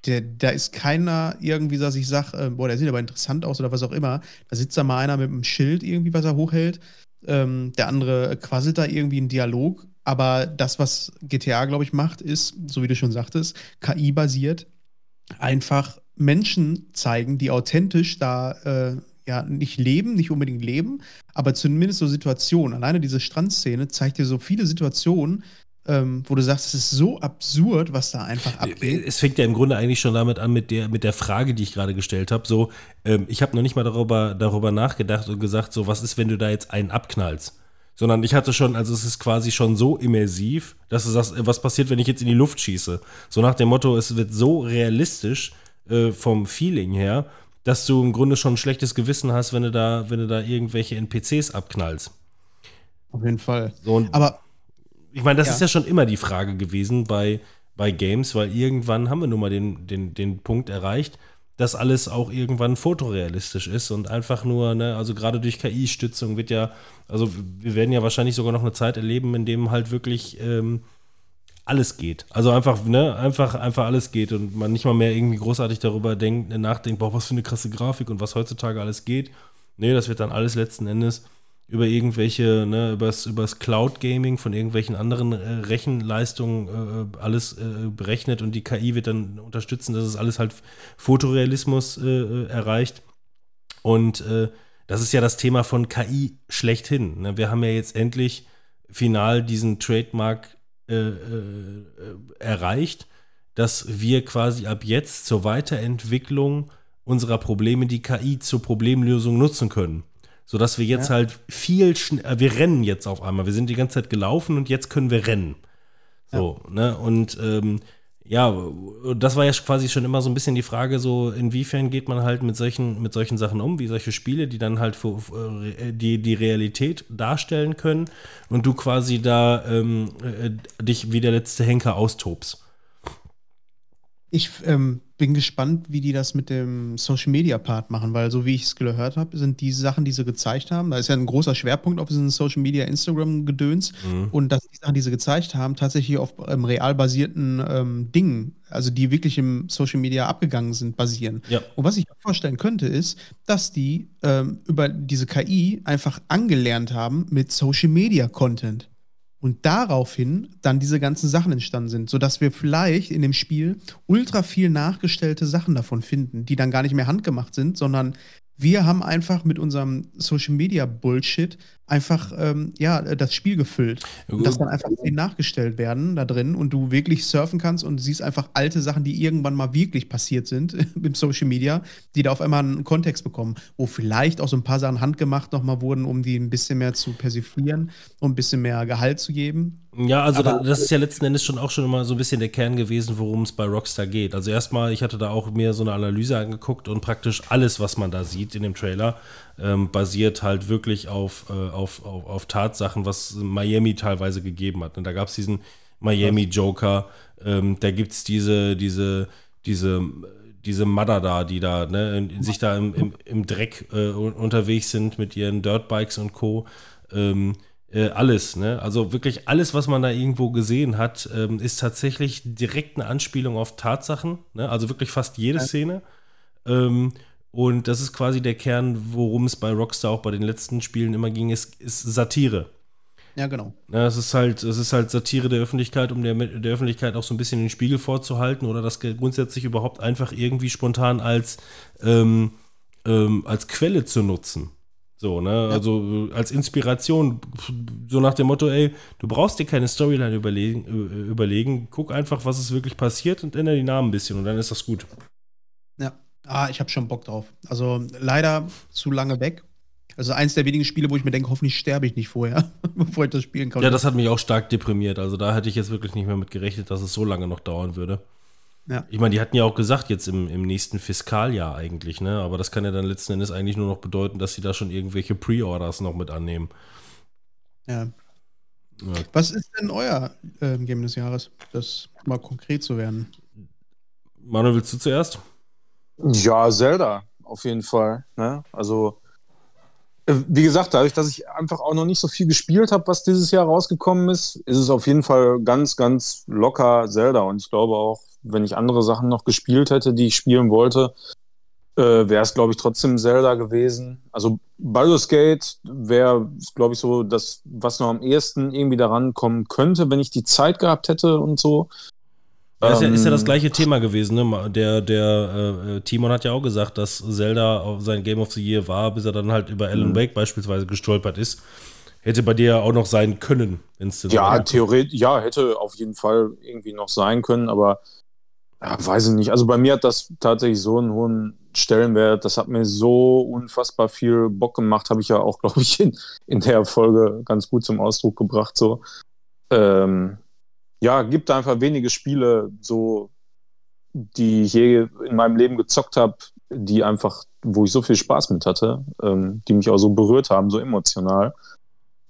Da ist keiner irgendwie, dass ich sage, äh, boah, der sieht aber interessant aus oder was auch immer. Da sitzt da mal einer mit einem Schild irgendwie, was er hochhält. Ähm, der andere quasselt da irgendwie einen Dialog. Aber das, was GTA, glaube ich, macht, ist, so wie du schon sagtest, KI-basiert, einfach Menschen zeigen, die authentisch da äh, ja nicht leben, nicht unbedingt leben, aber zumindest so Situationen. Alleine diese Strandszene zeigt dir so viele Situationen, ähm, wo du sagst, es ist so absurd, was da einfach abgeht. Es fängt ja im Grunde eigentlich schon damit an, mit der, mit der Frage, die ich gerade gestellt habe. So, ähm, ich habe noch nicht mal darüber, darüber nachgedacht und gesagt, so, was ist, wenn du da jetzt einen abknallst? Sondern ich hatte schon, also es ist quasi schon so immersiv, dass du sagst, äh, was passiert, wenn ich jetzt in die Luft schieße? So nach dem Motto, es wird so realistisch äh, vom Feeling her, dass du im Grunde schon ein schlechtes Gewissen hast, wenn du da, wenn du da irgendwelche NPCs abknallst. Auf jeden Fall. So, Aber ich meine, das ja. ist ja schon immer die Frage gewesen bei, bei Games, weil irgendwann haben wir nun mal den, den, den Punkt erreicht, dass alles auch irgendwann fotorealistisch ist und einfach nur, ne, also gerade durch KI-Stützung wird ja, also wir werden ja wahrscheinlich sogar noch eine Zeit erleben, in dem halt wirklich ähm, alles geht. Also einfach, ne, einfach, einfach alles geht und man nicht mal mehr irgendwie großartig darüber denkt, nachdenkt, boah, was für eine krasse Grafik und was heutzutage alles geht. Nee, das wird dann alles letzten Endes über irgendwelche, ne, übers, übers Cloud Gaming von irgendwelchen anderen äh, Rechenleistungen äh, alles äh, berechnet und die KI wird dann unterstützen, dass es alles halt Fotorealismus äh, äh, erreicht. Und äh, das ist ja das Thema von KI schlechthin. Ne? Wir haben ja jetzt endlich final diesen Trademark erreicht, dass wir quasi ab jetzt zur Weiterentwicklung unserer Probleme die KI zur Problemlösung nutzen können sodass wir jetzt ja. halt viel schneller, äh, wir rennen jetzt auf einmal. Wir sind die ganze Zeit gelaufen und jetzt können wir rennen. So, ja. ne? Und ähm, ja, das war ja quasi schon immer so ein bisschen die Frage, so inwiefern geht man halt mit solchen, mit solchen Sachen um, wie solche Spiele, die dann halt für, äh, die, die Realität darstellen können und du quasi da ähm, äh, dich wie der letzte Henker austobst. Ich ähm, bin gespannt, wie die das mit dem Social Media Part machen, weil so wie ich es gehört habe, sind die Sachen, die sie gezeigt haben, da ist ja ein großer Schwerpunkt auf diesen Social Media Instagram Gedöns mhm. und dass die Sachen, die sie gezeigt haben, tatsächlich auf ähm, real basierten ähm, Dingen, also die wirklich im Social Media abgegangen sind, basieren. Ja. Und was ich mir vorstellen könnte, ist, dass die ähm, über diese KI einfach angelernt haben mit Social Media Content. Und daraufhin dann diese ganzen Sachen entstanden sind, sodass wir vielleicht in dem Spiel ultra viel nachgestellte Sachen davon finden, die dann gar nicht mehr handgemacht sind, sondern wir haben einfach mit unserem Social Media Bullshit einfach ähm, ja, das Spiel gefüllt. Und dass dann einfach Szenen nachgestellt werden da drin und du wirklich surfen kannst und siehst einfach alte Sachen, die irgendwann mal wirklich passiert sind [laughs] im Social Media, die da auf einmal einen Kontext bekommen, wo vielleicht auch so ein paar Sachen handgemacht nochmal wurden, um die ein bisschen mehr zu persiflieren und ein bisschen mehr Gehalt zu geben. Ja, also Aber, das ist ja letzten Endes schon auch schon immer so ein bisschen der Kern gewesen, worum es bei Rockstar geht. Also erstmal, ich hatte da auch mir so eine Analyse angeguckt und praktisch alles, was man da sieht in dem Trailer, ähm, basiert halt wirklich auf, äh, auf, auf, auf, Tatsachen, was Miami teilweise gegeben hat. Und da gab es diesen Miami Joker, ähm, da gibt es diese, diese, diese, diese Mother da, die da, ne, sich da im, im, im Dreck äh, unterwegs sind mit ihren Dirtbikes und Co. Ähm, äh, alles, ne? Also wirklich alles, was man da irgendwo gesehen hat, ähm, ist tatsächlich direkt eine Anspielung auf Tatsachen, ne? Also wirklich fast jede Szene. Ähm, und das ist quasi der Kern, worum es bei Rockstar auch bei den letzten Spielen immer ging, ist, ist Satire. Ja, genau. Ja, es ist halt, es ist halt Satire der Öffentlichkeit, um der, der Öffentlichkeit auch so ein bisschen den Spiegel vorzuhalten oder das grundsätzlich überhaupt einfach irgendwie spontan als, ähm, ähm, als Quelle zu nutzen. So, ne? Ja. Also als Inspiration, so nach dem Motto, ey, du brauchst dir keine Storyline überlegen, überlegen, guck einfach, was ist wirklich passiert und ändere die Namen ein bisschen und dann ist das gut. Ah, ich habe schon Bock drauf. Also leider zu lange weg. Also eins der wenigen Spiele, wo ich mir denke, hoffentlich sterbe ich nicht vorher, [laughs] bevor ich das spielen kann. Ja, das hat mich auch stark deprimiert. Also da hätte ich jetzt wirklich nicht mehr mit gerechnet, dass es so lange noch dauern würde. Ja. Ich meine, die hatten ja auch gesagt, jetzt im, im nächsten Fiskaljahr eigentlich, ne? Aber das kann ja dann letzten Endes eigentlich nur noch bedeuten, dass sie da schon irgendwelche Pre-Orders noch mit annehmen. Ja. ja. Was ist denn euer äh, Game des Jahres? Das mal konkret zu werden. Manuel, willst du zuerst? Ja, Zelda, auf jeden Fall. Ne? Also, äh, wie gesagt, dadurch, dass ich einfach auch noch nicht so viel gespielt habe, was dieses Jahr rausgekommen ist, ist es auf jeden Fall ganz, ganz locker Zelda. Und ich glaube auch, wenn ich andere Sachen noch gespielt hätte, die ich spielen wollte, äh, wäre es, glaube ich, trotzdem Zelda gewesen. Also Baldur's Gate wäre, glaube ich, so das, was noch am ehesten irgendwie daran kommen könnte, wenn ich die Zeit gehabt hätte und so. Ja, ist, ja, ist ja das ähm, gleiche Thema gewesen. Ne? Der, der äh, Timon hat ja auch gesagt, dass Zelda sein Game of the Year war, bis er dann halt über Alan mhm. Wake beispielsweise gestolpert ist. Hätte bei dir ja auch noch sein können, wenn es Ja, theoretisch, ja, hätte auf jeden Fall irgendwie noch sein können, aber ja, weiß ich nicht. Also bei mir hat das tatsächlich so einen hohen Stellenwert. Das hat mir so unfassbar viel Bock gemacht, habe ich ja auch, [laughs] glaube ich, in, in der Folge ganz gut zum Ausdruck gebracht. So. Ähm, ja, gibt einfach wenige Spiele, so, die ich je in meinem Leben gezockt habe, die einfach, wo ich so viel Spaß mit hatte, ähm, die mich auch so berührt haben, so emotional.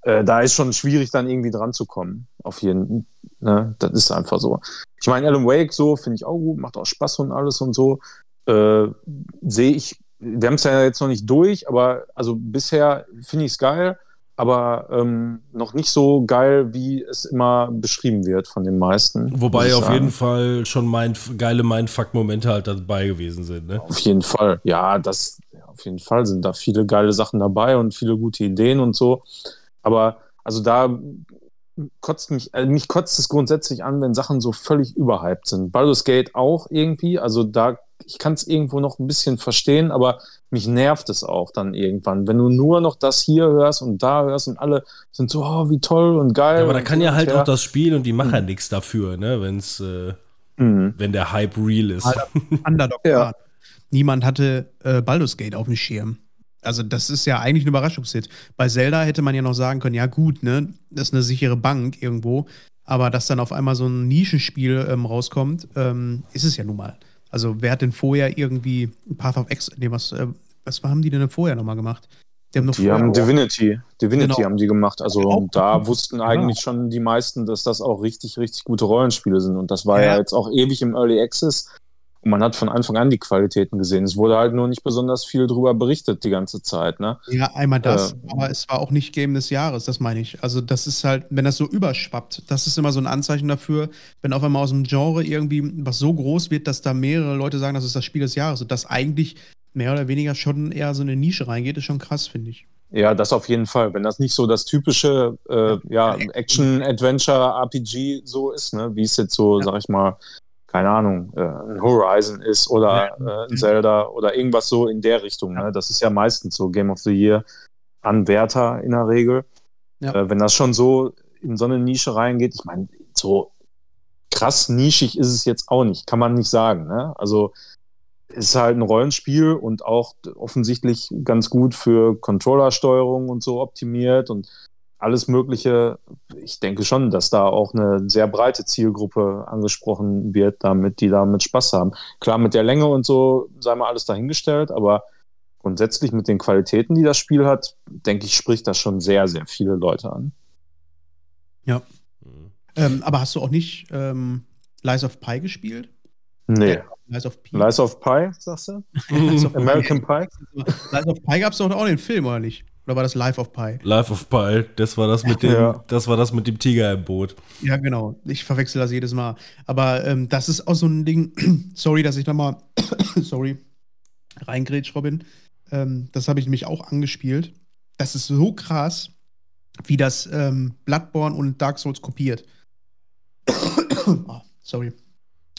Äh, da ist schon schwierig, dann irgendwie dran zu kommen. Auf jeden ne? Das ist einfach so. Ich meine, Alan Wake so, finde ich auch gut, macht auch Spaß und alles und so. Äh, Sehe ich, wir haben es ja jetzt noch nicht durch, aber also bisher finde ich es geil aber ähm, noch nicht so geil, wie es immer beschrieben wird von den meisten. Wobei auf jeden Fall schon mein, geile Mindfuck-Momente halt dabei gewesen sind. Ne? Auf jeden Fall, ja, das auf jeden Fall sind da viele geile Sachen dabei und viele gute Ideen und so. Aber also da kotzt mich, äh, mich kotzt es grundsätzlich an, wenn Sachen so völlig überhyped sind. Baldur's Gate auch irgendwie, also da ich kann es irgendwo noch ein bisschen verstehen, aber mich nervt es auch dann irgendwann, wenn du nur noch das hier hörst und da hörst und alle sind so, oh, wie toll und geil. Ja, aber da kann ja halt auch das Spiel und die Macher mhm. nichts dafür, ne, wenn's, äh, mhm. wenn der Hype real ist. Underdog. [laughs] ja. Niemand hatte äh, Baldur's Gate auf dem Schirm. Also das ist ja eigentlich ein Überraschungshit. Bei Zelda hätte man ja noch sagen können, ja gut, ne, das ist eine sichere Bank irgendwo, aber dass dann auf einmal so ein Nischenspiel ähm, rauskommt, ähm, ist es ja nun mal. Also wer hat denn vorher irgendwie Path of X, nee, was, äh, was haben die denn vorher nochmal gemacht? Die haben, die haben Divinity, Divinity genau. haben die gemacht. Also ja, da wussten eigentlich ja. schon die meisten, dass das auch richtig, richtig gute Rollenspiele sind. Und das war ja, ja jetzt auch ewig im Early Access. Und man hat von Anfang an die Qualitäten gesehen. Es wurde halt nur nicht besonders viel drüber berichtet die ganze Zeit. Ne? Ja, einmal das, äh, aber es war auch nicht Game des Jahres, das meine ich. Also das ist halt, wenn das so überschwappt, das ist immer so ein Anzeichen dafür, wenn auf einmal aus dem Genre irgendwie was so groß wird, dass da mehrere Leute sagen, das ist das Spiel des Jahres und das eigentlich mehr oder weniger schon eher so eine Nische reingeht, ist schon krass, finde ich. Ja, das auf jeden Fall. Wenn das nicht so das typische äh, ja, Action-Adventure-RPG so ist, ne, wie es jetzt so, ja. sag ich mal, keine Ahnung, äh, ein Horizon ist oder äh, ein Zelda oder irgendwas so in der Richtung. Ne? Das ist ja meistens so Game of the Year. Anwärter in der Regel. Ja. Äh, wenn das schon so in so eine Nische reingeht, ich meine, so krass nischig ist es jetzt auch nicht, kann man nicht sagen. Ne? Also ist halt ein Rollenspiel und auch offensichtlich ganz gut für Controllersteuerung und so optimiert und alles Mögliche. Ich denke schon, dass da auch eine sehr breite Zielgruppe angesprochen wird, damit die damit Spaß haben. Klar, mit der Länge und so sei mal alles dahingestellt, aber grundsätzlich mit den Qualitäten, die das Spiel hat, denke ich, spricht das schon sehr, sehr viele Leute an. Ja. Ähm, aber hast du auch nicht ähm, Lies of Pi gespielt? Nee. Ja, Lies of Pi. Lies of Pi, sagst du? American [laughs] Pie? Lies of Pi gab es doch auch den Film, oder nicht? Oder war das Life of Pi? Life of Pi, das war das mit dem, Ja. das war das mit dem Tiger im Boot. Ja, genau. Ich verwechsel das jedes Mal. Aber ähm, das ist auch so ein Ding. [clears throat] sorry, dass ich da mal. [clears throat] sorry. Reingrätsch, Robin. Ähm, das habe ich nämlich auch angespielt. Das ist so krass, wie das ähm, Bloodborne und Dark Souls kopiert. oh, [clears throat] sorry.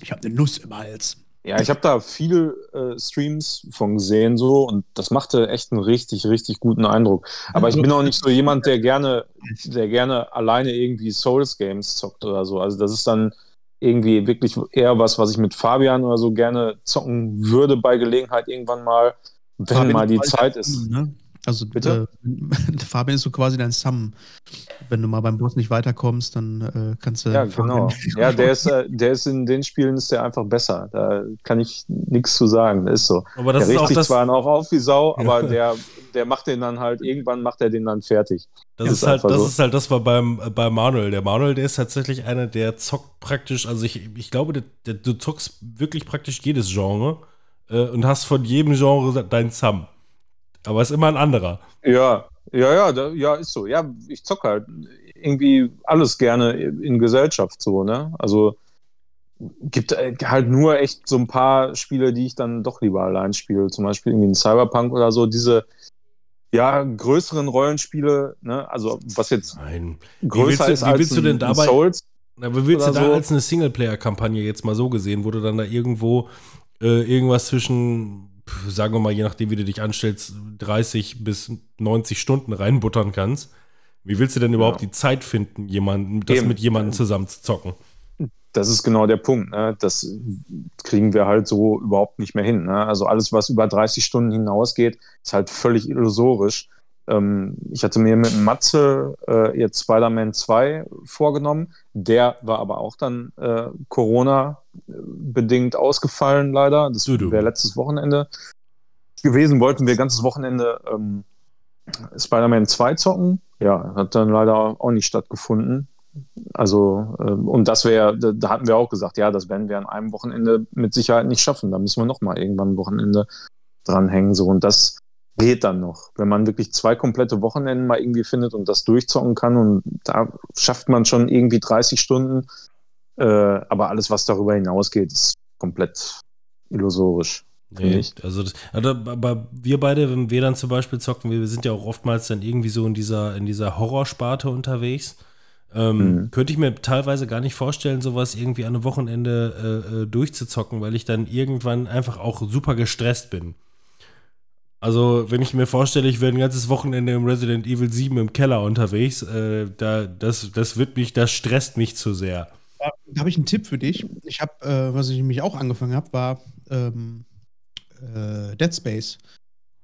Ich habe eine Nuss im Hals. Ja, ich habe da viele äh, Streams von gesehen so und das machte echt einen richtig, richtig guten Eindruck. Aber ich bin auch nicht so jemand, der gerne, der gerne alleine irgendwie Souls-Games zockt oder so. Also das ist dann irgendwie wirklich eher was, was ich mit Fabian oder so gerne zocken würde bei Gelegenheit irgendwann mal, wenn Fabian mal die Zeit ist. Ne? Also Bitte? Äh, [laughs] Fabian ist so quasi dein Sam. Wenn du mal beim Boss nicht weiterkommst, dann äh, kannst du. Ja, Fabian- genau. Ja, der ist, äh, der ist in den Spielen ist der einfach besser. Da kann ich nichts zu sagen. Das ist so. Aber das der ist auch sich das, zwar auch auf wie Sau, [laughs] aber der, der macht den dann halt, irgendwann macht er den dann fertig. das ist ist halt, das so. ist halt das war beim, äh, bei Manuel. Der Manuel, der ist tatsächlich einer, der zockt praktisch, also ich, ich glaube, der, der, du zockst wirklich praktisch jedes Genre äh, und hast von jedem Genre dein Sam. Aber ist immer ein anderer. Ja, ja, ja, da, ja, ist so. Ja, ich zocke halt irgendwie alles gerne in Gesellschaft so, ne? Also gibt äh, halt nur echt so ein paar Spiele, die ich dann doch lieber allein spiele. Zum Beispiel irgendwie ein Cyberpunk oder so. Diese ja, größeren Rollenspiele, ne? Also was jetzt Nein. größer du- ist wie als willst du denn dabei- Souls. Aber willst du da so. als eine Singleplayer-Kampagne jetzt mal so gesehen, wo du dann da irgendwo äh, irgendwas zwischen, sagen wir mal, je nachdem, wie du dich anstellst, 30 bis 90 Stunden reinbuttern kannst? Wie willst du denn überhaupt Ja. die Zeit finden, jemanden, das Eben. mit jemandem zusammen zu zocken? Das ist genau der Punkt. Ne? Das kriegen wir halt so überhaupt nicht mehr hin. Ne? Also alles, was über 30 Stunden hinausgeht, ist halt völlig illusorisch. Ähm, ich hatte mir mit Matze äh, jetzt Spider-Man 2 vorgenommen. Der war aber auch dann äh, Corona-bedingt ausgefallen, leider. Das wäre letztes Wochenende gewesen. Wollten wir ganzes Wochenende ähm, Spider-Man 2 zocken. Ja, hat dann leider auch nicht stattgefunden. Also, ähm, und das wäre, da, da hatten wir auch gesagt, ja, das werden wir an einem Wochenende mit Sicherheit nicht schaffen. Da müssen wir nochmal irgendwann ein Wochenende dranhängen. So, und das geht dann noch. Wenn man wirklich zwei komplette Wochenenden mal irgendwie findet und das durchzocken kann, und da schafft man schon irgendwie 30 Stunden. Äh, aber alles, was darüber hinausgeht, ist komplett illusorisch. Nee, also, das, also, aber wir beide, wenn wir dann zum Beispiel zocken, wir sind ja auch oftmals dann irgendwie so in dieser, in dieser Horrorsparte unterwegs. Ähm, Mhm. Könnte ich mir teilweise gar nicht vorstellen, sowas irgendwie an einem Wochenende äh, äh, durchzuzocken, weil ich dann irgendwann einfach auch super gestresst bin. Also, wenn ich mir vorstelle, ich wäre ein ganzes Wochenende im Resident Evil 7 im Keller unterwegs, äh, da, das, das wird mich, das stresst mich zu sehr. Da habe ich einen Tipp für dich. Ich habe, äh, was ich nämlich auch angefangen habe, war ähm, äh, Dead Space.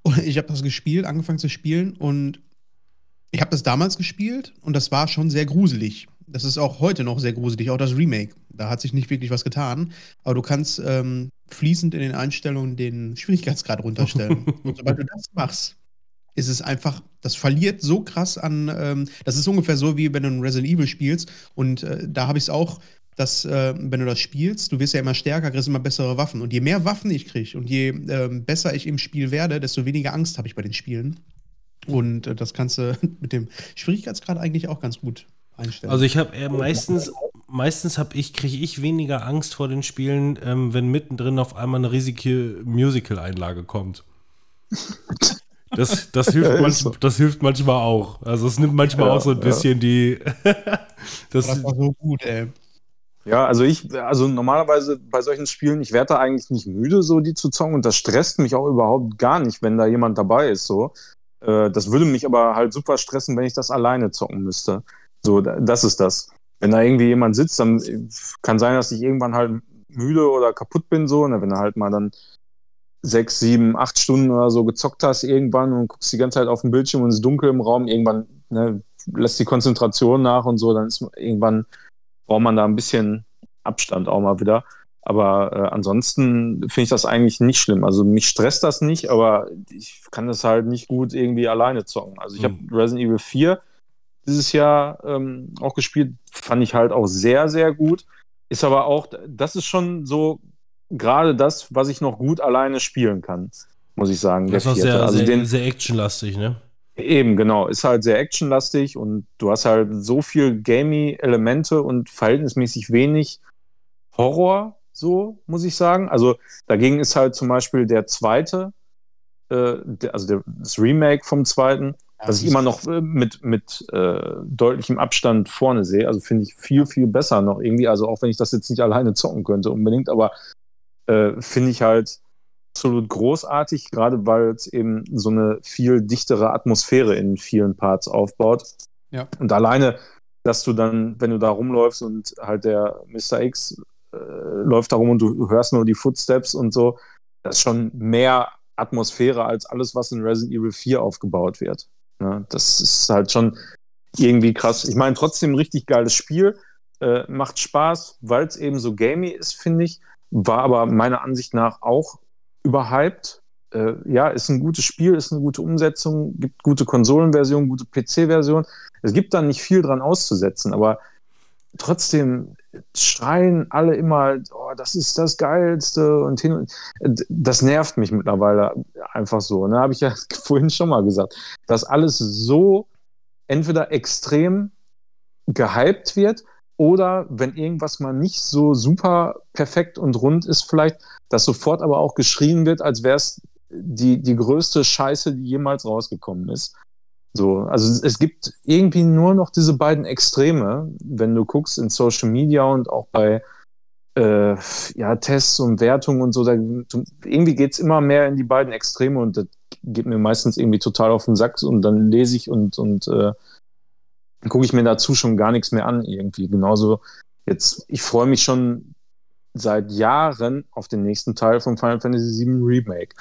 Und ich habe das gespielt, angefangen zu spielen und ich habe das damals gespielt und das war schon sehr gruselig. Das ist auch heute noch sehr gruselig, auch das Remake. Da hat sich nicht wirklich was getan. Aber du kannst ähm, fließend in den Einstellungen den Schwierigkeitsgrad runterstellen. [laughs] und sobald du das machst, ist es einfach, das verliert so krass an, ähm, das ist ungefähr so, wie wenn du ein Resident Evil spielst. Und äh, da habe ich es auch, dass, äh, wenn du das spielst, du wirst ja immer stärker, kriegst immer bessere Waffen. Und je mehr Waffen ich kriege und je ähm, besser ich im Spiel werde, desto weniger Angst habe ich bei den Spielen. Und äh, das kannst du [laughs] mit dem Schwierigkeitsgrad eigentlich auch ganz gut einstellen. Also ich habe eher meistens, meistens habe ich, kriege ich weniger Angst vor den Spielen, ähm, wenn mittendrin auf einmal eine riesige Musical-Einlage kommt. Das, das, [laughs] hilft Ja, manch, so. das hilft manchmal auch. Also es nimmt manchmal Ja, auch so ein ja. bisschen die. [laughs] das, das war so gut, ey. Ja, also ich, also normalerweise bei solchen Spielen, ich werde da eigentlich nicht müde, so die zu zocken und das stresst mich auch überhaupt gar nicht, wenn da jemand dabei ist, so. Äh, das würde mich aber halt super stressen, wenn ich das alleine zocken müsste. So, das ist das. Wenn da irgendwie jemand sitzt, dann kann sein, dass ich irgendwann halt müde oder kaputt bin, so. Ne, wenn du halt mal dann sechs, sieben, acht Stunden oder so gezockt hast irgendwann und guckst die ganze Zeit auf den Bildschirm und es ist dunkel im Raum, irgendwann ne, lässt die Konzentration nach und so, dann ist irgendwann braucht man da ein bisschen Abstand auch mal wieder. Aber äh, ansonsten finde ich das eigentlich nicht schlimm. Also mich stresst das nicht, aber ich kann das halt nicht gut irgendwie alleine zocken. Also ich mhm. habe Resident Evil 4 dieses Jahr ähm, auch gespielt, fand ich halt auch sehr, sehr gut. Ist aber auch, das ist schon so gerade das, was ich noch gut alleine spielen kann, muss ich sagen. Das ist auch sehr, also sehr, den, sehr actionlastig, ne? Eben, genau. Ist halt sehr actionlastig und du hast halt so viel gamey-Elemente und verhältnismäßig wenig Horror, so muss ich sagen. Also dagegen ist halt zum Beispiel der zweite, äh, der, also der, das Remake vom zweiten, was ich immer noch äh, mit, mit äh, deutlichem Abstand vorne sehe. Also finde ich viel, viel besser noch irgendwie. Also auch wenn ich das jetzt nicht alleine zocken könnte unbedingt, aber äh, finde ich halt absolut großartig, gerade weil es eben so eine viel dichtere Atmosphäre in vielen Parts aufbaut. Ja. Und alleine, dass du dann, wenn du da rumläufst und halt der Mr. X äh, läuft da rum und du hörst nur die Footsteps und so, das ist schon mehr Atmosphäre als alles, was in Resident Evil 4 aufgebaut wird. Ja, das ist halt schon irgendwie krass. Ich meine, trotzdem ein richtig geiles Spiel. Äh, macht Spaß, weil es eben so gamey ist, finde ich. War aber meiner Ansicht nach auch überhyped. Äh, ja, ist ein gutes Spiel, ist eine gute Umsetzung, gibt gute Konsolenversion, gute PC-Version. Es gibt da nicht viel dran auszusetzen, aber trotzdem schreien alle immer, oh, das ist das Geilste und hin und das nervt mich mittlerweile einfach so. Ne, habe ich ja [laughs] vorhin schon mal gesagt, dass alles so entweder extrem gehypt wird oder wenn irgendwas mal nicht so super perfekt und rund ist, vielleicht, dass sofort aber auch geschrien wird, als wäre es die, die größte Scheiße, die jemals rausgekommen ist. So, also es gibt irgendwie nur noch diese beiden Extreme, wenn du guckst in Social Media und auch bei äh, ja, Tests und Wertungen und so. Da, irgendwie geht es immer mehr in die beiden Extreme und das geht mir meistens irgendwie total auf den Sack und dann lese ich und, und äh, gucke ich mir dazu schon gar nichts mehr an irgendwie. Genauso jetzt, ich freue mich schon seit Jahren auf den nächsten Teil von Final Fantasy VII Remake.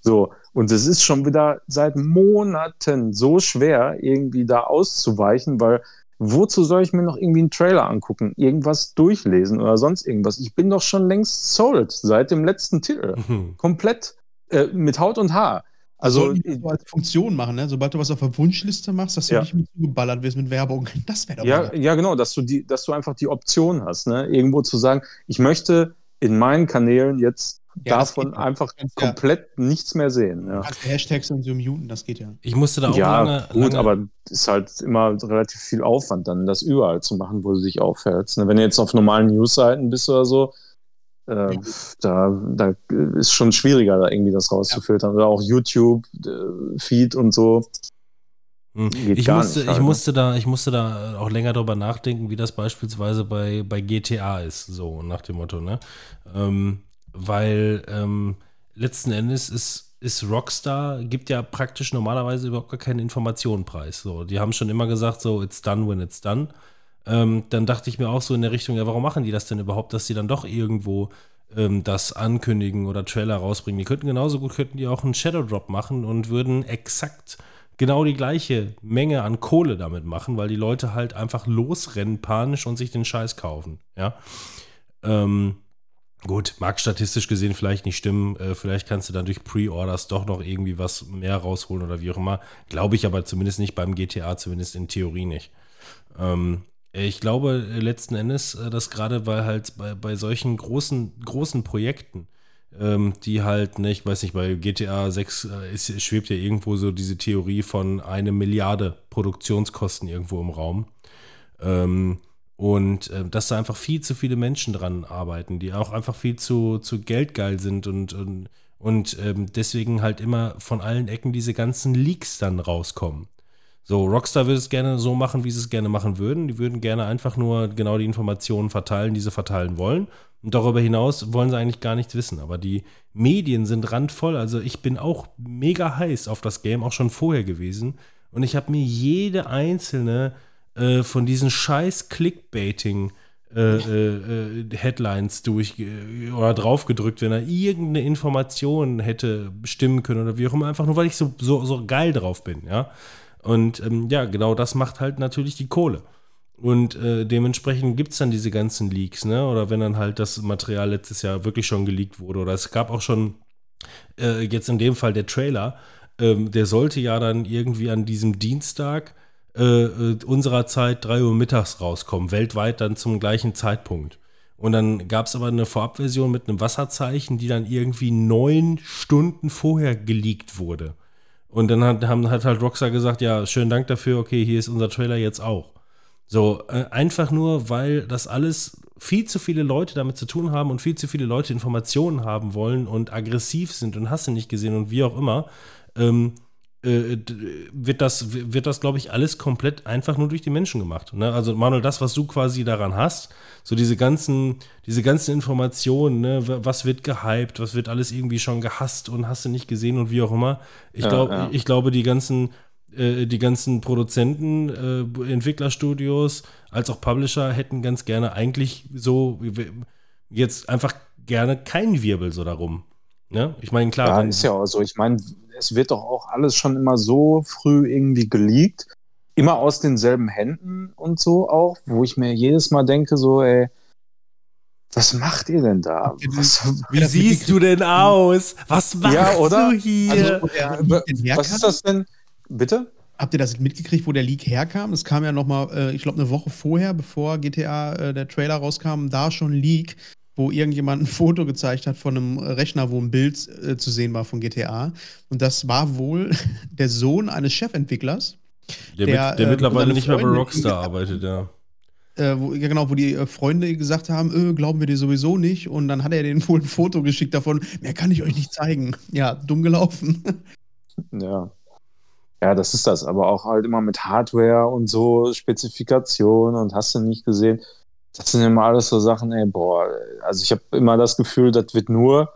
So, und es ist schon wieder seit Monaten so schwer, irgendwie da auszuweichen, weil wozu soll ich mir noch irgendwie einen Trailer angucken, irgendwas durchlesen oder sonst irgendwas? Ich bin doch schon längst sold seit dem letzten Titel. Mhm. Komplett äh, mit Haut und Haar. Also so als Funktion machen, ne? Sobald du was auf der Wunschliste machst, dass du ja. nicht mit zugeballert wirst mit Werbung. [laughs] Das wäre doch ja, ja, genau, dass du die, dass du einfach die Option hast, ne? Irgendwo zu sagen, ich möchte in meinen Kanälen jetzt ja, davon einfach kannst, komplett ja. nichts mehr sehen. Ja. Hashtags und so muten, das geht ja. Ich musste da auch ja, lange. Gut, lange aber es ist halt immer relativ viel Aufwand, dann das überall zu machen, wo du dich aufhältst. Ne? Wenn du jetzt auf normalen Newsseiten bist oder so, äh, da, da ist schon schwieriger, da irgendwie das rauszufiltern. Oder auch YouTube-Feed äh, und so. Hm. ich, musste, halt, ich, musste da, ich musste da auch länger drüber nachdenken, wie das beispielsweise bei, bei GTA ist, so nach dem Motto, ne? Ähm, weil ähm, letzten Endes ist, ist Rockstar, gibt ja praktisch normalerweise überhaupt gar keinen Informationenpreis. So, die haben schon immer gesagt, so, it's done when it's done. Ähm, dann dachte ich mir auch so in der Richtung, ja, warum machen die das denn überhaupt, dass sie dann doch irgendwo ähm, das ankündigen oder Trailer rausbringen? Die könnten genauso gut, könnten die auch einen Shadow Drop machen und würden exakt genau die gleiche Menge an Kohle damit machen, weil die Leute halt einfach losrennen panisch und sich den Scheiß kaufen. Ja. Ähm, Gut, mag statistisch gesehen vielleicht nicht stimmen. Äh, vielleicht kannst du dann durch Pre-Orders doch noch irgendwie was mehr rausholen oder wie auch immer. Glaube ich aber zumindest nicht beim GTA, zumindest in Theorie nicht. Ähm, ich glaube äh, letzten Endes, äh, dass gerade bei halt bei, bei solchen großen, großen Projekten, ähm, die halt, ne, ich weiß nicht, bei GTA 6 äh, ist, schwebt ja irgendwo so diese Theorie von eine Milliarde Produktionskosten irgendwo im Raum. Ähm, und äh, dass da einfach viel zu viele Menschen dran arbeiten, die auch einfach viel zu, zu geldgeil sind und, und, und ähm, deswegen halt immer von allen Ecken diese ganzen Leaks dann rauskommen. So, Rockstar würde es gerne so machen, wie sie es gerne machen würden. Die würden gerne einfach nur genau die Informationen verteilen, die sie verteilen wollen. Und darüber hinaus wollen sie eigentlich gar nichts wissen. Aber die Medien sind randvoll. Also ich bin auch mega heiß auf das Game, auch schon vorher gewesen. Und ich habe mir jede einzelne äh, von diesen scheiß Clickbaiting äh, äh, äh Headlines durch oder drauf gedrückt, wenn er irgendeine Information hätte bestimmen können oder wie auch immer, einfach nur weil ich so, so, so geil drauf bin, ja. Und ähm, ja, genau das macht halt natürlich die Kohle. Und äh, dementsprechend gibt es dann diese ganzen Leaks, ne? Oder wenn dann halt das Material letztes Jahr wirklich schon geleakt wurde. Oder es gab auch schon äh, jetzt in dem Fall der Trailer, ähm, der sollte ja dann irgendwie an diesem Dienstag äh, äh unserer Zeit 3 Uhr mittags rauskommen, weltweit dann zum gleichen Zeitpunkt. Und dann gab es aber eine Vorabversion mit einem Wasserzeichen, die dann irgendwie neun Stunden vorher geleakt wurde. Und dann hat, haben, hat halt Rockstar gesagt, ja, schönen Dank dafür, okay, hier ist unser Trailer jetzt auch. So, äh, einfach nur, weil das alles viel zu viele Leute damit zu tun haben und viel zu viele Leute Informationen haben wollen und aggressiv sind und hast du nicht gesehen und wie auch immer, ähm, äh, wird das, wird das glaube ich, alles komplett einfach nur durch die Menschen gemacht. Ne? Also, Manuel, das, was du quasi daran hast, so diese ganzen, diese ganzen Informationen, ne? was wird gehypt, was wird alles irgendwie schon gehasst und hast du nicht gesehen und wie auch immer. Ich, ja, glaub, ja. ich glaube, die ganzen, äh, die ganzen Produzenten, äh, Entwicklerstudios, als auch Publisher hätten ganz gerne eigentlich so jetzt einfach gerne keinen Wirbel so darum. Ne? Ich meine, klar. Ja, ist ja auch so. Ich meine, es wird doch auch alles schon immer so früh irgendwie geleakt. Immer aus denselben Händen und so auch, wo ich mir jedes Mal denke, so, ey, was macht ihr denn da? Was, Wie siehst du denn aus? Was machst ja, oder? du hier? Also, der, was ist das denn? Bitte? Habt ihr das mitgekriegt, wo der Leak herkam? Das kam ja noch mal, äh, ich glaube, eine Woche vorher, bevor GTA äh, der Trailer rauskam, da schon ein Leak, wo irgendjemand ein Foto gezeigt hat von einem Rechner, wo ein Bild äh, zu sehen war von GTA. Und das war wohl [laughs] der Sohn eines Chefentwicklers. Der, der, mit, der äh, mittlerweile nicht mehr bei Rockstar [laughs] arbeitet, ja. Äh, wo, ja, genau, wo die äh, Freunde gesagt haben, äh, glauben wir dir sowieso nicht. Und dann hat er denen [laughs] wohl ein Foto geschickt davon, mehr kann ich euch nicht zeigen. Ja, dumm gelaufen. Ja. Ja, das ist das. Aber auch halt immer mit Hardware und so, Spezifikation und hast du nicht gesehen. Das sind immer alles so Sachen, ey, boah, also ich habe immer das Gefühl, das wird nur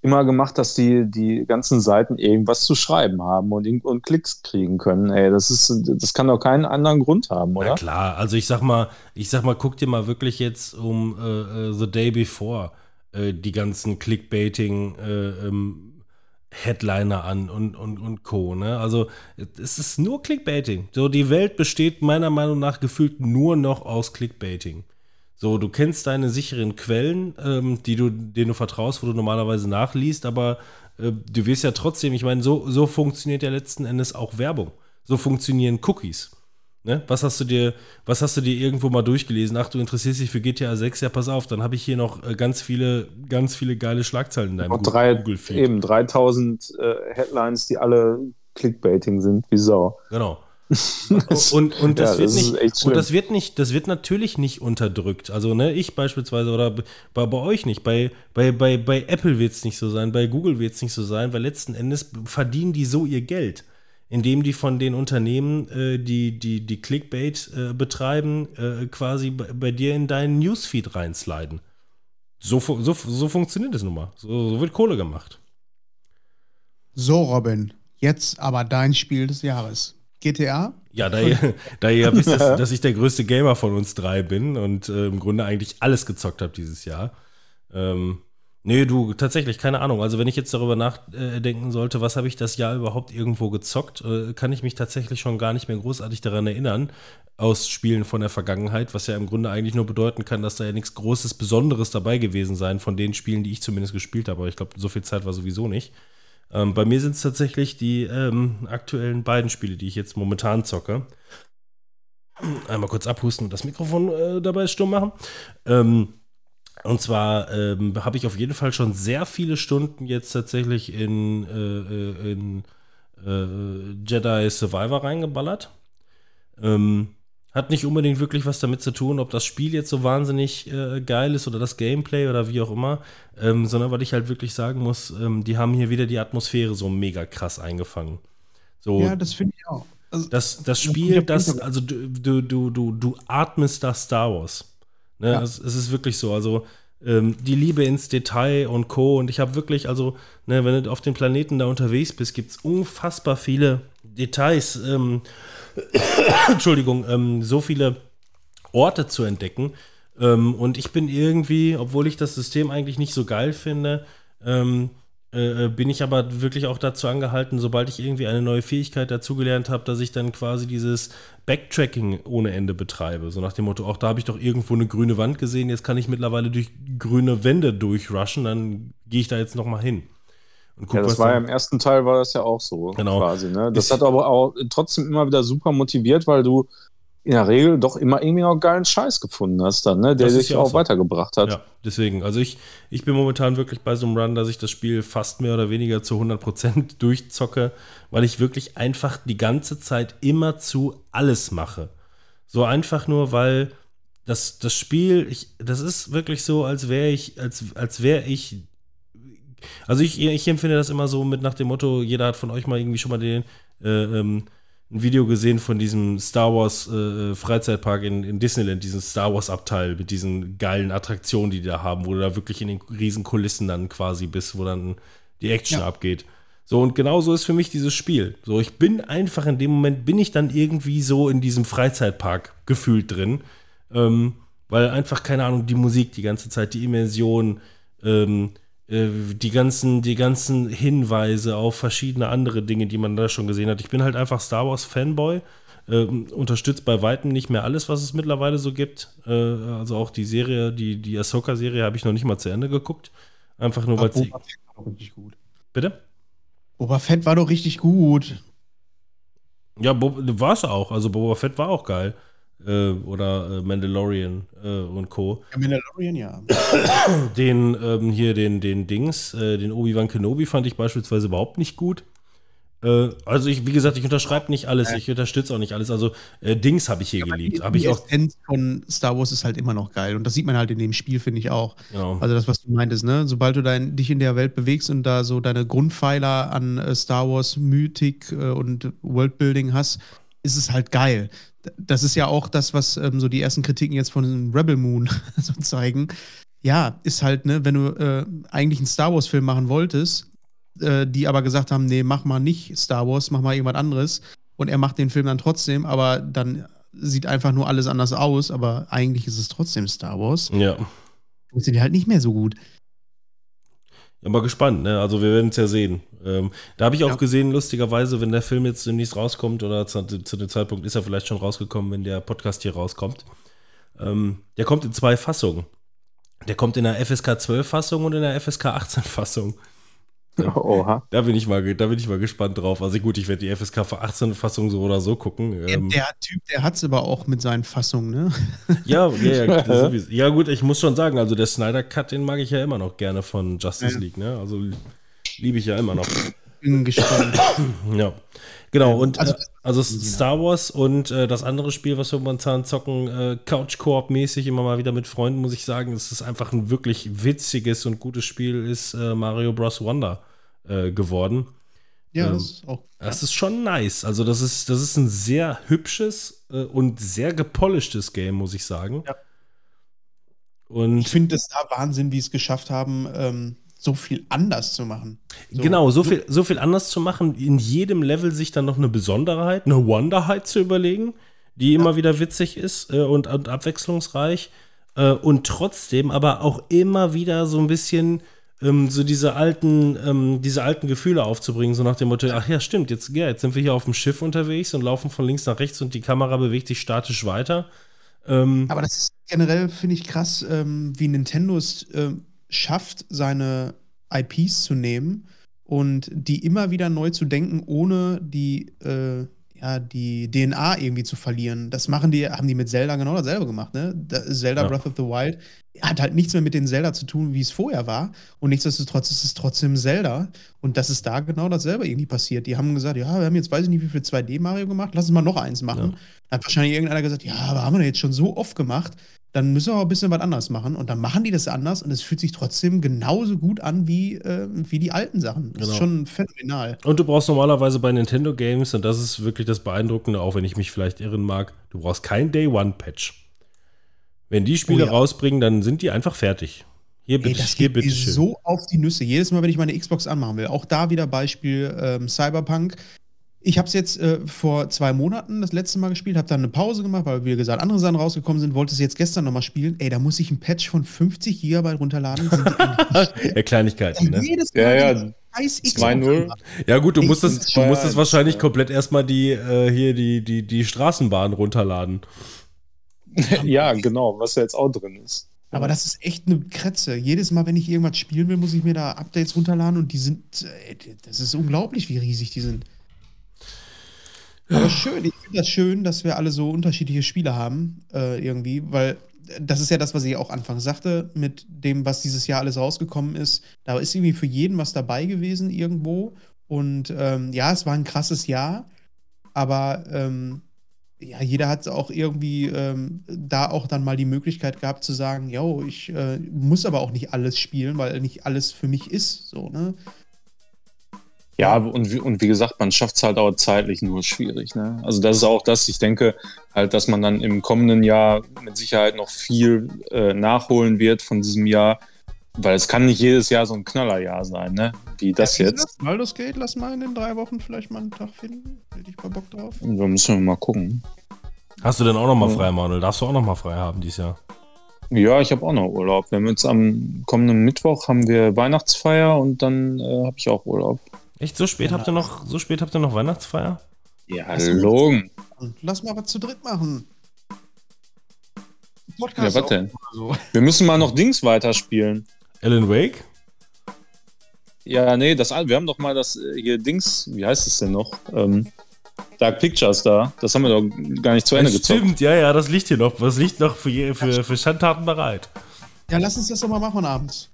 immer gemacht, dass die, die ganzen Seiten irgendwas zu schreiben haben und, und Klicks kriegen können. Ey, das ist, das kann doch keinen anderen Grund haben, oder? Ja klar, also ich sag mal, ich sag mal, guck dir mal wirklich jetzt um äh The Day Before äh, die ganzen Clickbaiting äh, ähm, Headliner an und, und, und Co. Ne? Also es ist nur Clickbaiting. So, die Welt besteht meiner Meinung nach gefühlt nur noch aus Clickbaiting. So, du kennst deine sicheren Quellen, ähm, die du, denen du vertraust, wo du normalerweise nachliest, aber äh, du wirst ja trotzdem, ich meine, so, so funktioniert ja letzten Endes auch Werbung. So funktionieren Cookies. Ne? Was hast du dir, was hast du dir irgendwo mal durchgelesen? Ach, du interessierst dich für GTA 6, ja, pass auf, dann habe ich hier noch äh, ganz viele, ganz viele geile Schlagzeilen in deinem Google-Feed. Eben 3000 äh, Headlines, die alle Clickbaiting sind, wie Sau. Genau. [laughs] und, und, das ja, wird das nicht, und das wird nicht, das wird natürlich nicht unterdrückt. Also, ne, ich beispielsweise oder bei, bei euch nicht. Bei, bei, bei, bei Apple wird es nicht so sein, bei Google wird es nicht so sein, weil letzten Endes verdienen die so ihr Geld, indem die von den Unternehmen, äh, die, die, die Clickbait äh, betreiben, äh, quasi bei, bei, dir in deinen Newsfeed reinsliden. So, so, so funktioniert es nun mal. So, so wird Kohle gemacht. So, Robin, jetzt aber dein Spiel des Jahres. GTA? Ja, da ihr, [laughs] da ihr ja wisst, dass, dass, ich der größte Gamer von uns drei bin und äh, im Grunde eigentlich alles gezockt habe dieses Jahr. Ähm, nee, du, tatsächlich, keine Ahnung. Also, wenn ich jetzt darüber nachdenken sollte, was habe ich das Jahr überhaupt irgendwo gezockt, äh, kann ich mich tatsächlich schon gar nicht mehr großartig daran erinnern, aus Spielen von der Vergangenheit, was ja im Grunde eigentlich nur bedeuten kann, dass da ja nichts Großes, Besonderes dabei gewesen sein von den Spielen, die ich zumindest gespielt habe. Aber ich glaube, so viel Zeit war sowieso nicht. Ähm, bei mir sind es tatsächlich die ähm, aktuellen beiden Spiele, die ich jetzt momentan zocke. Einmal kurz abhusten und das Mikrofon äh, dabei stumm machen. Ähm, und zwar ähm, habe ich auf jeden Fall schon sehr viele Stunden jetzt tatsächlich in, äh, äh in äh, Jedi Survivor reingeballert. Ähm, hat nicht unbedingt wirklich was damit zu tun, ob das Spiel jetzt so wahnsinnig äh, geil ist oder das Gameplay oder wie auch immer, ähm, sondern weil ich halt wirklich sagen muss, ähm, die haben hier wieder die Atmosphäre so mega krass eingefangen. So, ja, das finde ich auch. Also, das, das Spiel, das, also du, du, du, du atmest das Star Wars. Ne? Ja. Es, es, ist wirklich so. Also ähm, die Liebe ins Detail und Co. Und ich habe wirklich, also, ne, wenn du auf den Planeten da unterwegs bist, gibt es unfassbar viele Details. Ähm, [coughs] Entschuldigung, ähm, so viele Orte zu entdecken. Ähm, und ich bin irgendwie, obwohl ich das System eigentlich nicht so geil finde, ähm, äh, äh, bin ich aber wirklich auch dazu angehalten, sobald ich irgendwie eine neue Fähigkeit dazugelernt habe, dass ich dann quasi dieses Backtracking ohne Ende betreibe. So nach dem Motto, auch da habe ich doch irgendwo eine grüne Wand gesehen, jetzt kann ich mittlerweile durch grüne Wände durchrushen, dann gehe ich da jetzt nochmal hin. Guck, ja, das war ja im ersten Teil war das ja auch so genau. quasi. Ne? Das ist hat aber auch trotzdem immer wieder super motiviert, weil du in der Regel doch immer irgendwie noch geilen Scheiß gefunden hast dann, ne? der dich ja auch so. weitergebracht hat. Ja, deswegen. Also ich, ich bin momentan wirklich bei so einem Run, dass ich das Spiel fast mehr oder weniger zu 100% [laughs] durchzocke, weil ich wirklich einfach die ganze Zeit immer zu alles mache. So einfach nur, weil das, das Spiel, ich, das ist wirklich so, als wäre ich, als, als wäre ich also ich, ich empfinde das immer so mit nach dem Motto, jeder hat von euch mal irgendwie schon mal den äh, ähm, ein Video gesehen von diesem Star Wars äh, Freizeitpark in, in Disneyland, diesen Star Wars Abteil mit diesen geilen Attraktionen, die die da haben, wo du da wirklich in den riesen Kulissen dann quasi bist, wo dann die Action ja. abgeht. So, und genauso ist für mich dieses Spiel. So, ich bin einfach in dem Moment, bin ich dann irgendwie so in diesem Freizeitpark gefühlt drin. Ähm, weil einfach, keine Ahnung, die Musik die ganze Zeit, die Immersion, ähm, äh, die ganzen, die ganzen Hinweise auf verschiedene andere Dinge, die man da schon gesehen hat. Ich bin halt einfach Star Wars Fanboy. Äh, unterstützt bei weitem nicht mehr alles, was es mittlerweile so gibt. Äh, also auch die Serie, die, die Ahsoka-Serie habe ich noch nicht mal zu Ende geguckt. Einfach nur, weil sie. richtig gut. Bitte? Boba Fett war doch richtig gut. Ja, war es auch. Also Boba Fett war auch geil äh, oder äh, Mandalorian äh, und Co. Ja, Mandalorian, ja. Den ähm, hier, den, den Dings, äh, den Obi-Wan Kenobi fand ich beispielsweise überhaupt nicht gut. Äh, also ich, wie gesagt, ich unterschreibe nicht alles, ich unterstütze auch nicht alles. Also äh, Dings habe ich hier ja, geliebt. Die, die Essenz von Star Wars ist halt immer noch geil und das sieht man halt in dem Spiel, finde ich auch. Genau. Also das, was du meintest, ne? Sobald du dein, dich in der Welt bewegst und da so deine Grundpfeiler an Star Wars Mythik und Worldbuilding hast, ist es halt geil das ist ja auch das, was ähm, so die ersten Kritiken jetzt von Rebel Moon [laughs] so zeigen. Ja, ist halt, ne, wenn du äh, eigentlich einen Star Wars-Film machen wolltest, äh, die aber gesagt haben, nee, mach mal nicht Star Wars, mach mal irgendwas anderes. Und er macht den Film dann trotzdem, aber dann sieht einfach nur alles anders aus, aber eigentlich ist es trotzdem Star Wars. Ja. Funktioniert die halt nicht mehr so gut. Ja, mal gespannt, ne? Also wir werden es ja sehen. Ähm, da habe ich auch ja. gesehen, lustigerweise, wenn der Film jetzt demnächst rauskommt oder zu, zu, dem Zeitpunkt ist er vielleicht schon rausgekommen, wenn der Podcast hier rauskommt. Ähm, der kommt in zwei Fassungen. Der kommt in der FSK 12 Fassung und in der FSK 18 Fassung. [laughs] Oha. Da bin, ich mal, da bin ich mal gespannt drauf. Also gut, ich werde die FSK 18-Fassung so oder so gucken. Ähm, der Typ, der hat es aber auch mit seinen Fassungen, ne? [laughs] Ja, ja, ja, [laughs] ja, gut, ich muss schon sagen, also der Snyder Cut, den mag ich ja immer noch gerne von Justice ja. League, ne? Also liebe ich ja immer noch. Bin gespannt. ja. Genau, und also, äh, also Star Wars und äh, das andere Spiel, was wir momentan zocken, äh, Couch-Koop-mäßig, immer mal wieder mit Freunden, muss ich sagen, es ist einfach ein wirklich witziges und gutes Spiel, ist äh, Mario Bros. Wonder äh, geworden. Ja, ähm, das ist auch. Das ist schon nice. Also, das ist, das ist ein sehr hübsches äh, und sehr gepolischtes Game, muss ich sagen. Ja. Und ich finde es da Wahnsinn, wie es geschafft haben, ähm, so viel anders zu machen. So, genau, so viel, so viel anders zu machen, in jedem Level sich dann noch eine Besonderheit, eine Wonderheit zu überlegen, die immer wieder witzig ist äh, und, und, abwechslungsreich äh, und trotzdem aber auch immer wieder so ein bisschen ähm, so diese alten, ähm, diese alten Gefühle aufzubringen, so nach dem Motto, ach ja, stimmt, jetzt, ja, jetzt sind wir hier auf dem Schiff unterwegs und laufen von links nach rechts und die Kamera bewegt sich statisch weiter. Ähm, aber das ist generell, finde ich, krass, ähm, wie Nintendo es ähm, schafft, seine IPs zu nehmen und die immer wieder neu zu denken, ohne die, äh, ja, die DNA irgendwie zu verlieren. Das machen die, haben die mit Zelda genau dasselbe gemacht, ne? Zelda ja. Breath of the Wild hat halt nichts mehr mit den Zelda zu tun, wie es vorher war. Und nichtsdestotrotz ist es trotzdem Zelda. Und das ist da genau dasselbe irgendwie passiert. Die haben gesagt, ja, wir haben jetzt weiß ich nicht, wie viel 2D Mario gemacht, lass uns mal noch eins machen. Ja. Dann hat wahrscheinlich irgendeiner gesagt, ja, aber haben wir jetzt schon so oft gemacht. dann müssen wir auch ein bisschen was anders machen. Und dann machen die das anders und es fühlt sich trotzdem genauso gut an wie, äh, wie die alten Sachen. Das Genau. ist schon phänomenal. Und du brauchst normalerweise bei Nintendo Games, und das ist wirklich das Beeindruckende, auch wenn ich mich vielleicht irren mag, du brauchst kein Day-One-Patch. Wenn die Spiele Oh ja. rausbringen, dann sind die einfach fertig. Hier Ey, bitte, das hier geht bitte schön. so auf die Nüsse. Jedes Mal, wenn ich meine Xbox anmachen will. Auch da wieder Beispiel ähm, Cyberpunk. Ich habe es jetzt äh, vor zwei Monaten das letzte Mal gespielt, habe dann eine Pause gemacht, weil, wie gesagt, andere Sachen rausgekommen sind, wollte es jetzt gestern nochmal spielen. Ey, da muss ich ein Patch von 50 GB runterladen. [laughs] Ja, Kleinigkeiten, ne? Jedes Ja, Mal ja, die scheiß 2-0. Xbox. Ja, gut, du musstest, du musstest ja, wahrscheinlich ja. komplett erstmal die, äh, hier die, die, die Straßenbahn runterladen. [laughs] ja, genau, was ja jetzt auch drin ist. Aber das ist echt eine Kretze. Jedes Mal, wenn ich irgendwas spielen will, muss ich mir da Updates runterladen und die sind, äh, das ist unglaublich, wie riesig die sind. Aber schön, ich finde das schön, dass wir alle so unterschiedliche Spiele haben, äh, irgendwie, weil das ist ja das, was ich auch anfangs sagte, mit dem, was dieses Jahr alles rausgekommen ist. Da ist irgendwie für jeden was dabei gewesen irgendwo. Und ähm, ja, es war ein krasses Jahr, aber ähm, ja, jeder hat auch irgendwie ähm, da auch dann mal die Möglichkeit gehabt zu sagen, yo, ich äh, muss aber auch nicht alles spielen, weil nicht alles für mich ist. So, ne? Ja, und wie, und wie gesagt, man schafft es halt auch zeitlich nur schwierig. Ne? Also das ist auch das, ich denke halt, dass man dann im kommenden Jahr mit Sicherheit noch viel äh, nachholen wird von diesem Jahr, weil es kann nicht jedes Jahr so ein Knallerjahr sein, ne? wie das Ja, jetzt. gesagt, Baldur's Gate, lass mal in den drei Wochen vielleicht mal einen Tag finden. Hätte ich mal Bock drauf. Und da müssen wir mal gucken. Hast du denn auch noch mal Ja. frei, Manuel? Darfst du auch noch mal frei haben dieses Jahr? Ja, ich habe auch noch Urlaub. Wir haben jetzt am kommenden Mittwoch haben wir Weihnachtsfeier und dann äh, habe ich auch Urlaub. Echt, so spät Ja. habt ihr noch, so spät habt ihr noch Weihnachtsfeier? Ja, Ach so. Logen. Lass mal was zu dritt machen. Ja, Podcast was auch denn? So. Wir müssen mal noch Dings weiterspielen. Alan Wake? Ja, nee, das, wir haben doch mal das äh, hier Dings, wie heißt es denn noch? Ähm, Dark Pictures da. Das haben wir doch gar nicht zu Ende gezockt. Stimmt, ja, ja, das liegt hier noch. Das liegt noch für, je- für, für Schandtaten bereit. Ja, lass uns das doch mal machen abends.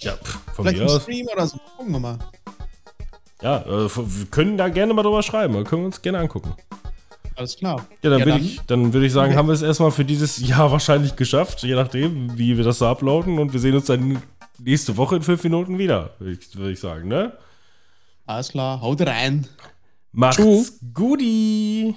Ja, pff, von Vielleicht mir im aus. Stream oder so. Gucken wir mal. Ja, äh, wir können da gerne mal drüber schreiben. Können wir uns gerne angucken. Alles klar. Ja, dann Ja, würde dann- ich, dann würd ich sagen, Okay. haben wir es erstmal für dieses Jahr wahrscheinlich geschafft, je nachdem, wie wir das so uploaden. Und wir sehen uns dann nächste Woche in fünf Minuten wieder, würde ich, würd ich sagen, ne? Alles klar. Haut rein. Macht's Tschüss. Guti!